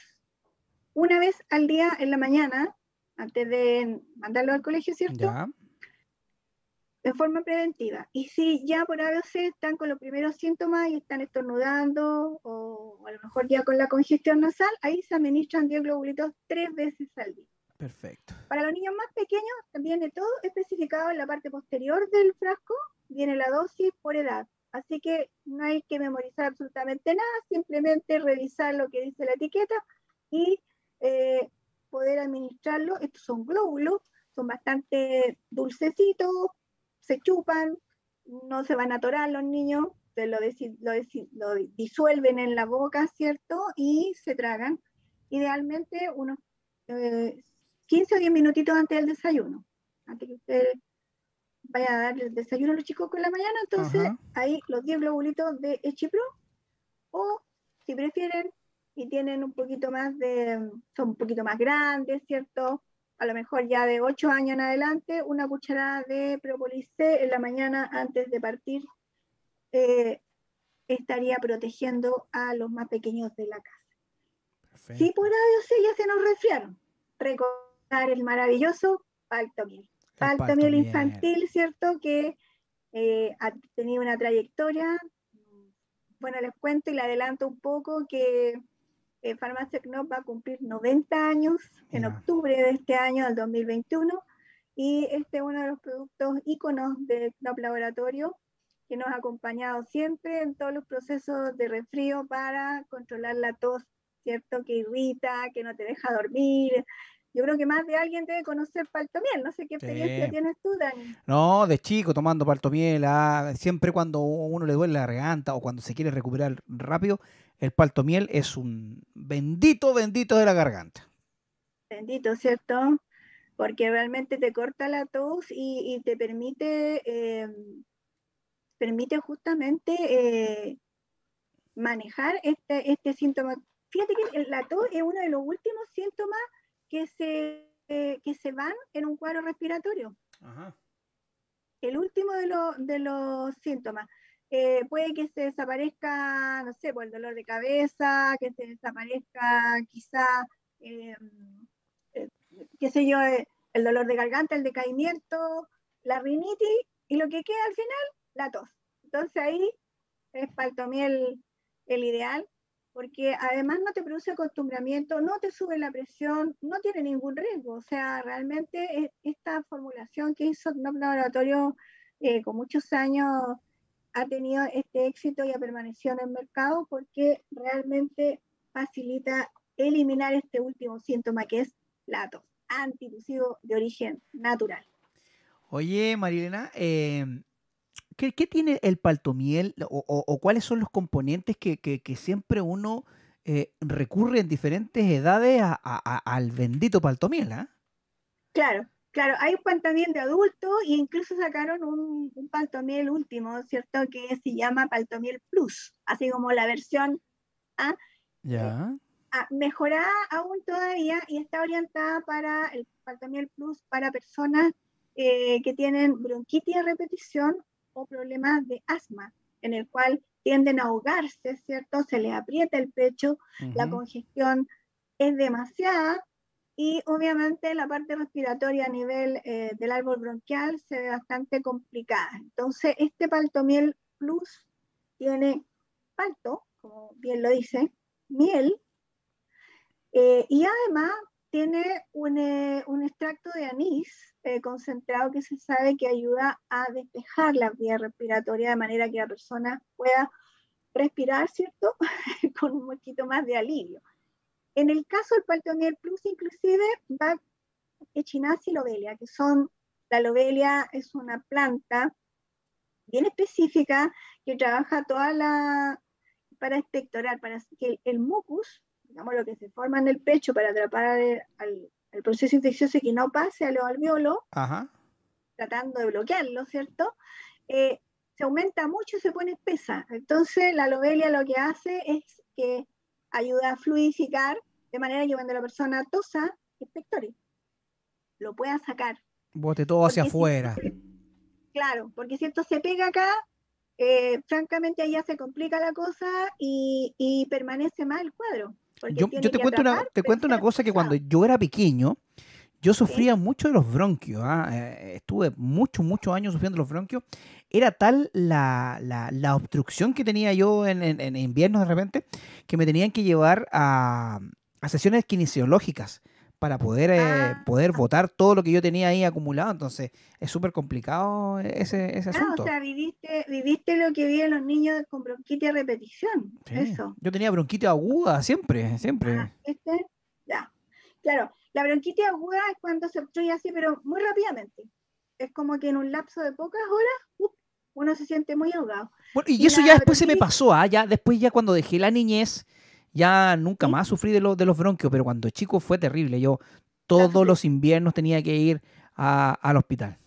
una vez al día en la mañana, antes de mandarlo al colegio, ¿cierto? En forma preventiva. Y si ya por ABC están con los primeros síntomas y están estornudando o, a lo mejor ya con la congestión nasal, ahí se administran 10 globulitos tres veces al día. Perfecto. Para los niños más pequeños, viene todo especificado en la parte posterior del frasco, viene la dosis por edad. Así que no hay que memorizar absolutamente nada, simplemente revisar lo que dice la etiqueta y eh, poder administrarlo. Estos son glóbulos, son bastante dulcecitos, se chupan, no se van a atorar los niños, lo, lo, disuelven en la boca, ¿cierto? Y se tragan. Idealmente unos 15 eh, o 10 minutitos antes del desayuno, antes que ustedes vaya a dar el desayuno a los chicos con la mañana, entonces ahí los 10 globulitos de Echipro, o si prefieren y tienen un poquito más de, son un poquito más grandes, ¿cierto? A lo mejor ya de 8 años en adelante, una cucharada de propolis C en la mañana antes de partir eh, estaría protegiendo a los más pequeños de la casa. Si por audio C ya se nos resfriaron, recordar el maravilloso Paltomil. Paltomil infantil, ¿cierto? Que eh, ha tenido una trayectoria. Bueno, les cuento y le adelanto un poco que eh, Farmacia Knop va a cumplir 90 años en octubre de este año, del 2021, y este es uno de los productos íconos de Knop Laboratorio que nos ha acompañado siempre en todos los procesos de resfrío para controlar la tos, ¿cierto? Que irrita, que no te deja dormir, yo creo que más de alguien debe conocer paltomiel. No sé qué experiencia tienes tú, Dani. No, de chico tomando paltomiel. Ah, siempre cuando uno le duele la garganta o cuando se quiere recuperar rápido, el paltomiel es un bendito, bendito de la garganta. Bendito, ¿cierto? Porque realmente te corta la tos y, te permite, eh, permite justamente eh, manejar este, este síntoma. Fíjate que la tos es uno de los últimos síntomas que se, que se van en un cuadro respiratorio. El último de, de los síntomas. Eh, puede que se desaparezca, no sé, por el dolor de cabeza, que se desaparezca quizá, em, eh, qué sé yo, eh, el dolor de garganta, el decaimiento, la rinitis, y lo que queda al final, la tos. Entonces ahí es paltomiel el ideal porque además no te produce acostumbramiento, no te sube la presión, no tiene ningún riesgo. O sea, realmente esta formulación que hizo Knop Laboratorio eh, con muchos años ha tenido este éxito y ha permanecido en el mercado porque realmente facilita eliminar este último síntoma que es la tos, antitusivo de origen natural. Oye, Marilena, eh, ¿Qué, tiene el paltomiel o, cuáles son los componentes que, siempre uno eh, recurre en diferentes edades al bendito paltomiel? ¿ah? Claro, claro, hay un paltomiel de adulto e incluso sacaron un, un, paltomiel último, ¿cierto? Que se llama paltomiel plus, así como la versión ¿ah? Ya. mejorada aún todavía y está orientada para el paltomiel plus para personas eh, que tienen bronquitis a repetición o problemas de asma, en el cual tienden a ahogarse, ¿cierto? Se les aprieta el pecho, la congestión es demasiada y obviamente la parte respiratoria a nivel eh, del árbol bronquial se ve bastante complicada. Entonces, este paltomiel plus tiene palto, como bien lo dice, miel, eh, y además tiene un, eh, un extracto de anís eh, concentrado que se sabe que ayuda a despejar la vía respiratoria de manera que la persona pueda respirar, ¿cierto? Con un poquito más de alivio. En el caso del Paltomiel Plus, inclusive, va echinacea y lobelia, que son, la lobelia es una planta bien específica que trabaja toda la, para expectorar, para que el, mucus, digamos lo que se forma en el pecho para atrapar al, el proceso infeccioso y que no pase a los alveolos, tratando de bloquearlo, ¿cierto? Eh, se aumenta mucho y se pone espesa. Entonces la lobelia lo que hace es que ayuda a fluidificar de manera que cuando la persona tosa, expectore, lo pueda sacar. Bote todo hacia afuera. claro, porque si esto se pega acá, eh, francamente allá se complica la cosa y, permanece mal el cuadro. Yo, te, cuento una, te cuento una cosa que cuando yo era pequeño, yo sufría mucho de los bronquios. ¿ah? Eh, estuve muchos, muchos años sufriendo los bronquios. Era tal la, la, obstrucción que tenía yo en, en, invierno de repente que me tenían que llevar a, a sesiones kinesiológicas para poder, eh, ah. poder votar todo lo que yo tenía ahí acumulado. Entonces, es súper complicado ese, ese asunto. Ah, o sea, viviste, viviste lo que viven los niños con bronquitis a repetición. Eso. Yo tenía bronquitis aguda siempre, siempre. Ah, ¿este? Ya. Claro, la bronquitis aguda es cuando se obstruye así, pero muy rápidamente. Es como que en un lapso de pocas horas, uno se siente muy ahogado. Bueno, y, eso ya después se me pasó, ¿ah? ya después ya cuando dejé la niñez, ya nunca más sufrí de, de los bronquios, pero cuando chico fue terrible. Yo todos los inviernos tenía que ir al hospital.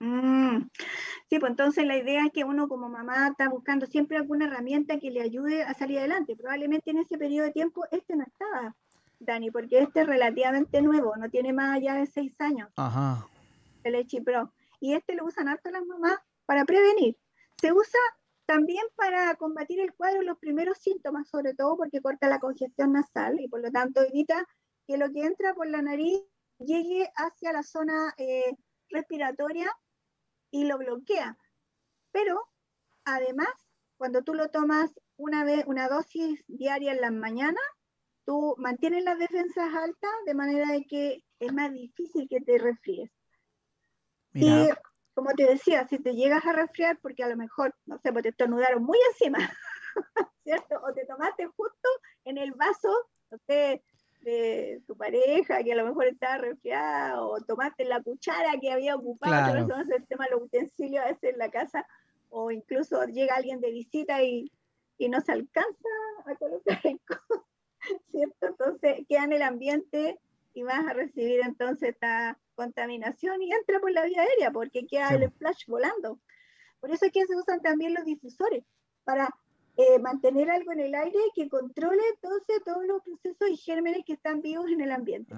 Mm. Sí, pues entonces la idea es que uno como mamá está buscando siempre alguna herramienta que le ayude a salir adelante. Probablemente en ese periodo de tiempo este no estaba, Dani, porque este es relativamente nuevo, no tiene más allá de seis años. Ajá. El Echipro. Y este lo usan harto las mamás para prevenir. Se usa también para combatir el cuadro, los primeros síntomas, sobre todo porque corta la congestión nasal y por lo tanto evita que lo que entra por la nariz llegue hacia la zona eh, respiratoria y lo bloquea. Pero además, cuando tú lo tomas una vez, una dosis diaria en las mañanas, tú mantienes las defensas altas de manera de que es más difícil que te resfríes. Y como te decía, si te llegas a resfriar porque a lo mejor, no sé, pues te estornudaron muy encima, ¿cierto? O te tomaste justo en el vaso, no sé, de tu pareja que a lo mejor estaba resfriada, o tomaste la cuchara que había ocupado, claro. eso el tema de los utensilios a veces en la casa, o incluso llega alguien de visita y, y no se alcanza a colocar el ¿cierto? Entonces queda en el ambiente y vas a recibir entonces esta contaminación y entra por la vía aérea porque queda el flash volando. Por eso es que se usan también los difusores para eh, mantener algo en el aire que controle entonces todos los procesos y gérmenes que están vivos en el ambiente.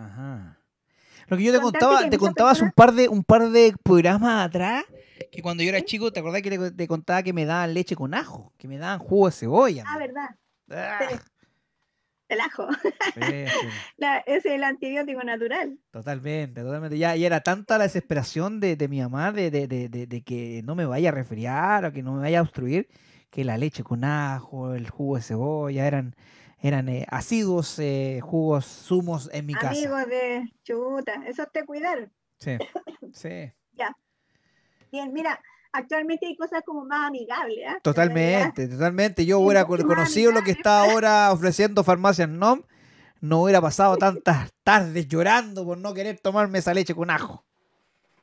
Lo que yo te contaba, te contabas un par de un par de programas atrás que cuando yo era chico, ¿te acordás que te, contaba que me daban leche con ajo? Que me daban jugo de cebolla. Ah, verdad. Ah el ajo. es el antibiótico natural. Totalmente, totalmente. Ya, y era tanta la desesperación de, mi mamá de, de, que no me vaya a resfriar o que no me vaya a obstruir, que la leche con ajo, el jugo de cebolla eran, eran eh, asiduos eh, jugos, zumos en mi casa. Amigos de chuta, eso te cuidar. Sí, sí. ya. Bien, mira, actualmente hay cosas como más amigables. ¿eh? Totalmente, totalmente. Yo hubiera conocido lo que está ahora ofreciendo Farmacias NOM, no hubiera pasado tantas tardes llorando por no querer tomarme esa leche con ajo.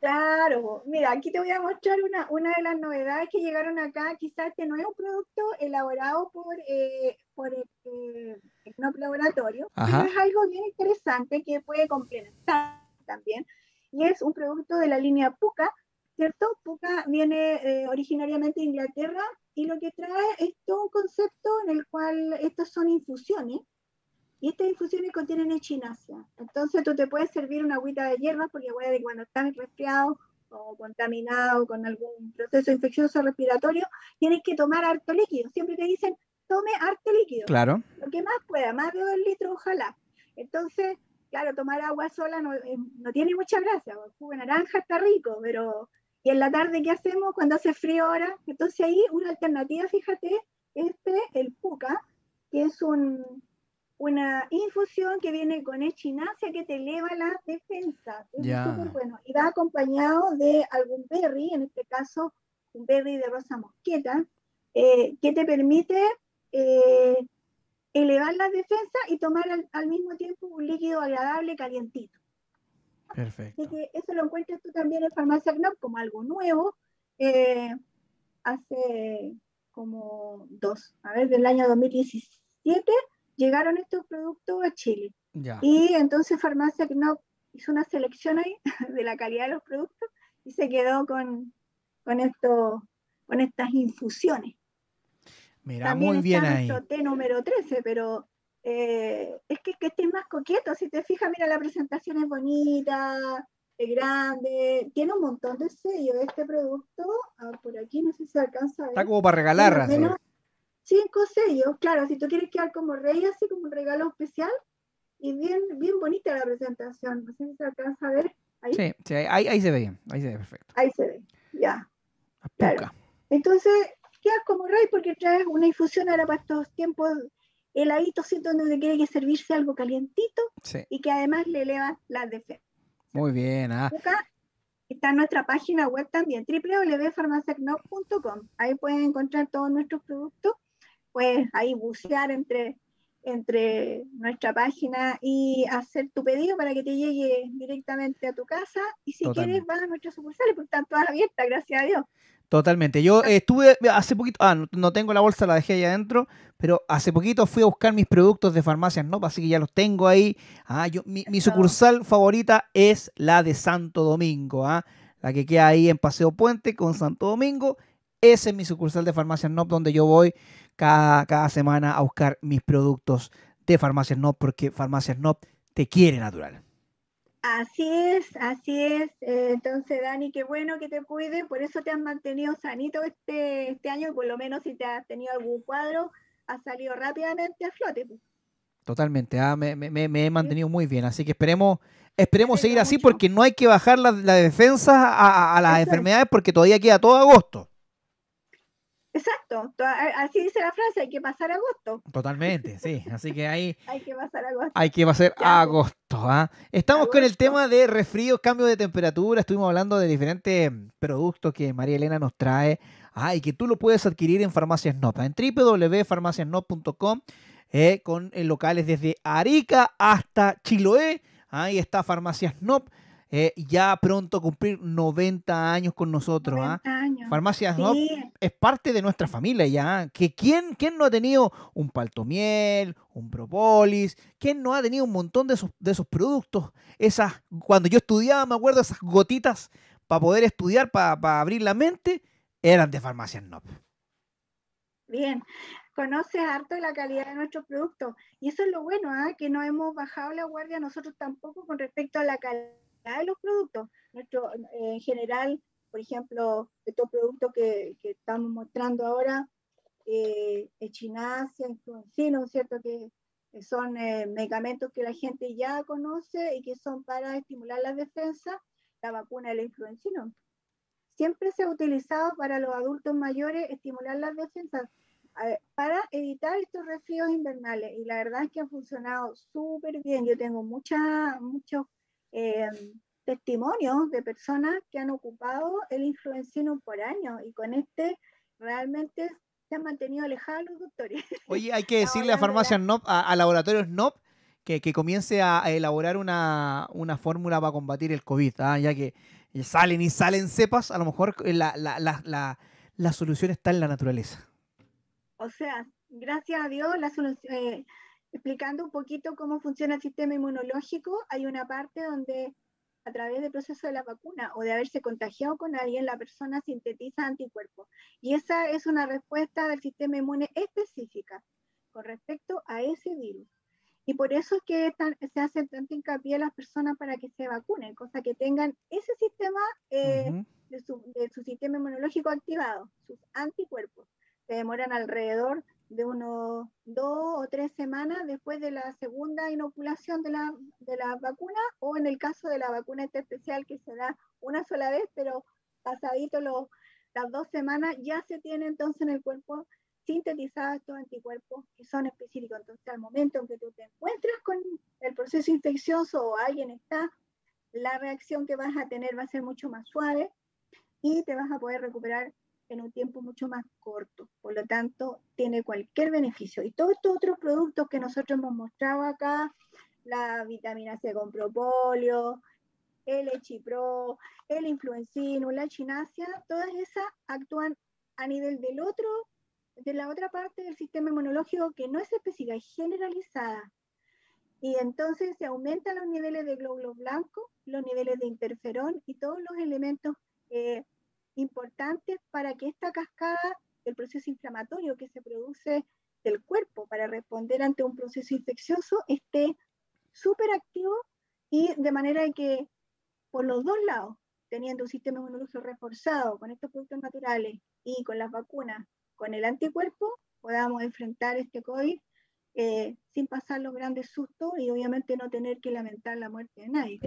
Claro, mira, aquí te voy a mostrar una, una de las novedades que llegaron acá. Quizás este no es un producto elaborado por, eh, por eh, Laboratorio, pero es algo bien interesante que puede complementar también. Y es un producto de la línea Puca, ¿cierto? Puka viene eh, originariamente de Inglaterra y lo que trae es todo un concepto en el cual estas son infusiones y estas infusiones contienen echinacea. Entonces tú te puedes servir una agüita de hierbas porque que cuando estás resfriado o contaminado con algún proceso infeccioso respiratorio, tienes que tomar harto líquido. Siempre te dicen, tome harto líquido. Claro. Lo que más pueda, más de dos litros, ojalá. Entonces, claro, tomar agua sola no, eh, no tiene mucha gracia. El jugo de naranja está rico, pero y en la tarde, ¿qué hacemos cuando hace frío ahora? Entonces ahí una alternativa, fíjate, este, el puca, que es un, una infusión que viene con echinacia que te eleva la defensa. Es súper bueno. Y va acompañado de algún berry, en este caso un berry de rosa mosqueta, eh, que te permite eh, elevar la defensa y tomar al, al, mismo tiempo un líquido agradable calientito. Perfecto. Así que eso lo encuentras tú también en Farmacia Knop como algo nuevo. Eh, hace como dos, a ver, del año 2017 llegaron estos productos a Chile. Ya. Y entonces Farmacia Knop hizo una selección ahí de la calidad de los productos y se quedó con, con, esto, con estas infusiones. Mira, También muy bien está ahí. nuestro té número 13, pero eh, es que, que estés más coqueto. Si te fijas, mira, la presentación es bonita, es grande, tiene un montón de sellos. Este producto, ah, por aquí, no sé si se alcanza a ver. Está como para regalar. así. cinco sellos. Claro, si tú quieres quedar como rey, así como un regalo especial. Y bien, bien bonita la presentación. No sé si se alcanza a ver. Ahí, Sí, sí, ahí, ahí se ve bien. Ahí se ve perfecto. ahí se ve. Ya. Claro. Entonces, quedas como rey porque traes una infusión ahora para estos tiempos heladitos, ¿sí? donde quiere que servirse algo calientito Sí, y que además le eleva las defensas. muy bien. ah. Acá está nuestra página web también, www.farmaciacnop.com. Ahí pueden encontrar todos nuestros productos. Puedes ahí bucear entre, entre nuestra página y hacer tu pedido para que te llegue directamente a tu casa. Y si Totalmente. quieres, vas a nuestras sucursales, porque están todas abiertas, gracias a Dios. Totalmente. Yo eh, estuve hace poquito, ah, no, no tengo la bolsa, la dejé ahí adentro, pero hace poquito fui a buscar mis productos de farmacias, ¿no? Así que ya los tengo ahí. Ah, yo, mi, sucursal favorita es la de Santo Domingo, ¿ah? La que queda ahí en Paseo Puente con Santo Domingo. Esa es mi sucursal de farmacias NOP donde yo voy cada, cada semana a buscar mis productos de farmacias NOP porque farmacias NOP te quiere natural. Así es, así es. Eh, entonces, Dani, qué bueno que te cuide, por eso te has mantenido sanito este, este año, y por lo menos si te has tenido algún cuadro, has salido rápidamente a flote. pues. Totalmente, ah, me, me- me- me he mantenido muy bien, así que esperemos, esperemos seguir así mucho. porque no hay que bajar la, la defensa a, a- a las enfermedades porque todavía queda todo agosto. Exacto, así dice la frase, hay que pasar agosto, Totalmente, sí, así que ahí hay que pasar agosto. hay que pasar Ya, pues. agosto. ¿ah? Estamos con el tema de resfrío, cambio de temperatura, estuvimos hablando de diferentes productos que María Elena nos trae ah, y que tú lo puedes adquirir en Farmacias Nop, en www.farmaciasnop.com eh, con eh, locales desde Arica hasta Chiloé. Ahí está Farmacias Nop, eh, ya pronto cumplir 90 años con nosotros. ¿ah? 90 años. Farmacias Sí, es parte de nuestra familia ya. Que quién, quién no ha tenido un paltomiel, un propolis, quién no ha tenido un montón de esos, de esos productos. Esas, cuando yo estudiaba, me acuerdo, esas gotitas para poder estudiar, para abrir la mente, eran de farmacias Nop. Bien, conoces harto la calidad de nuestros productos y eso es lo bueno, ¿ah? que no hemos bajado la guardia nosotros tampoco con respecto a la calidad de los productos. Nuestro, en general, por ejemplo, estos productos que, que estamos mostrando ahora, eh, echinacia, influencino, ¿cierto? Que, son eh, medicamentos que la gente ya conoce y que son para estimular la defensa, la vacuna del influencino. Siempre se ha utilizado para los adultos mayores estimular las defensas eh, para evitar estos resfríos invernales. Y la verdad es que ha funcionado súper bien. Yo tengo mucha, muchos eh, testimonios de personas que han ocupado el influencino por años y con este realmente se han mantenido alejados los doctores. Oye, hay que decirle a farmacias Nop, a, a laboratorios Nop, que, que comience a, elaborar una, una fórmula para combatir el COVID, ¿ah? ya que salen y salen cepas, a lo mejor la, la, la, la, la solución está en la naturaleza. O sea, gracias a Dios, la solu- eh, explicando un poquito cómo funciona el sistema inmunológico, hay una parte donde a través del proceso de la vacuna o de haberse contagiado con alguien, la persona sintetiza anticuerpos. Y esa es una respuesta del sistema inmune específica con respecto a ese virus. Y por eso es que tan- se hace tanto hincapié a las personas para que se vacunen, cosa que tengan ese sistema eh, Ujú. de su, de su sistema inmunológico activado, sus anticuerpos. Se demoran alrededor de unos dos o tres semanas después de la segunda inoculación de la, de la vacuna o en el caso de la vacuna especial que se da una sola vez, pero pasadito los, las dos semanas ya se tiene entonces en el cuerpo sintetizados estos anticuerpos que son específicos. Entonces al momento en que tú te encuentras con el proceso infeccioso o alguien está, la reacción que vas a tener va a ser mucho más suave y te vas a poder recuperar en un tiempo mucho más corto. Por lo tanto, tiene cualquier beneficio. Y todos estos otros productos que nosotros hemos mostrado acá, la vitamina C con propóleo, el Echipro, el Influencino, la Chinasia, todas esas actúan a nivel del otro, de la otra parte del sistema inmunológico que no es específica, es generalizada. Y entonces se aumentan los niveles de glóbulos blancos, los niveles de interferón y todos los elementos eh, importantes para que esta cascada del proceso inflamatorio que se produce del cuerpo para responder ante un proceso infeccioso esté súper activo y de manera que por los dos lados, teniendo un sistema inmunológico reforzado con estos productos naturales y con las vacunas, con el anticuerpo, podamos enfrentar este COVID eh, sin pasar los grandes sustos y obviamente no tener que lamentar la muerte de nadie.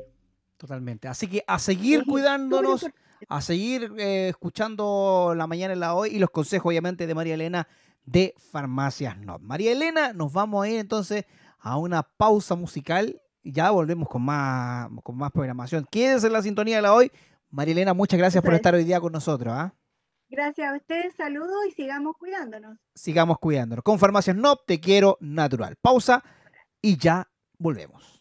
Totalmente. Así que a seguir cuidándonos, a seguir eh, escuchando la mañana en la hoy y los consejos obviamente de María Elena de Farmacias No. María Elena, nos vamos a ir entonces a una pausa musical y ya volvemos con más, con más programación. Quédense en la sintonía de la hoy. María Elena, muchas gracias por estar hoy día con nosotros. ¿ah? Gracias a ustedes, saludos y sigamos cuidándonos. Sigamos cuidándonos. Con Farmacias NOP, te quiero natural. Pausa y ya volvemos.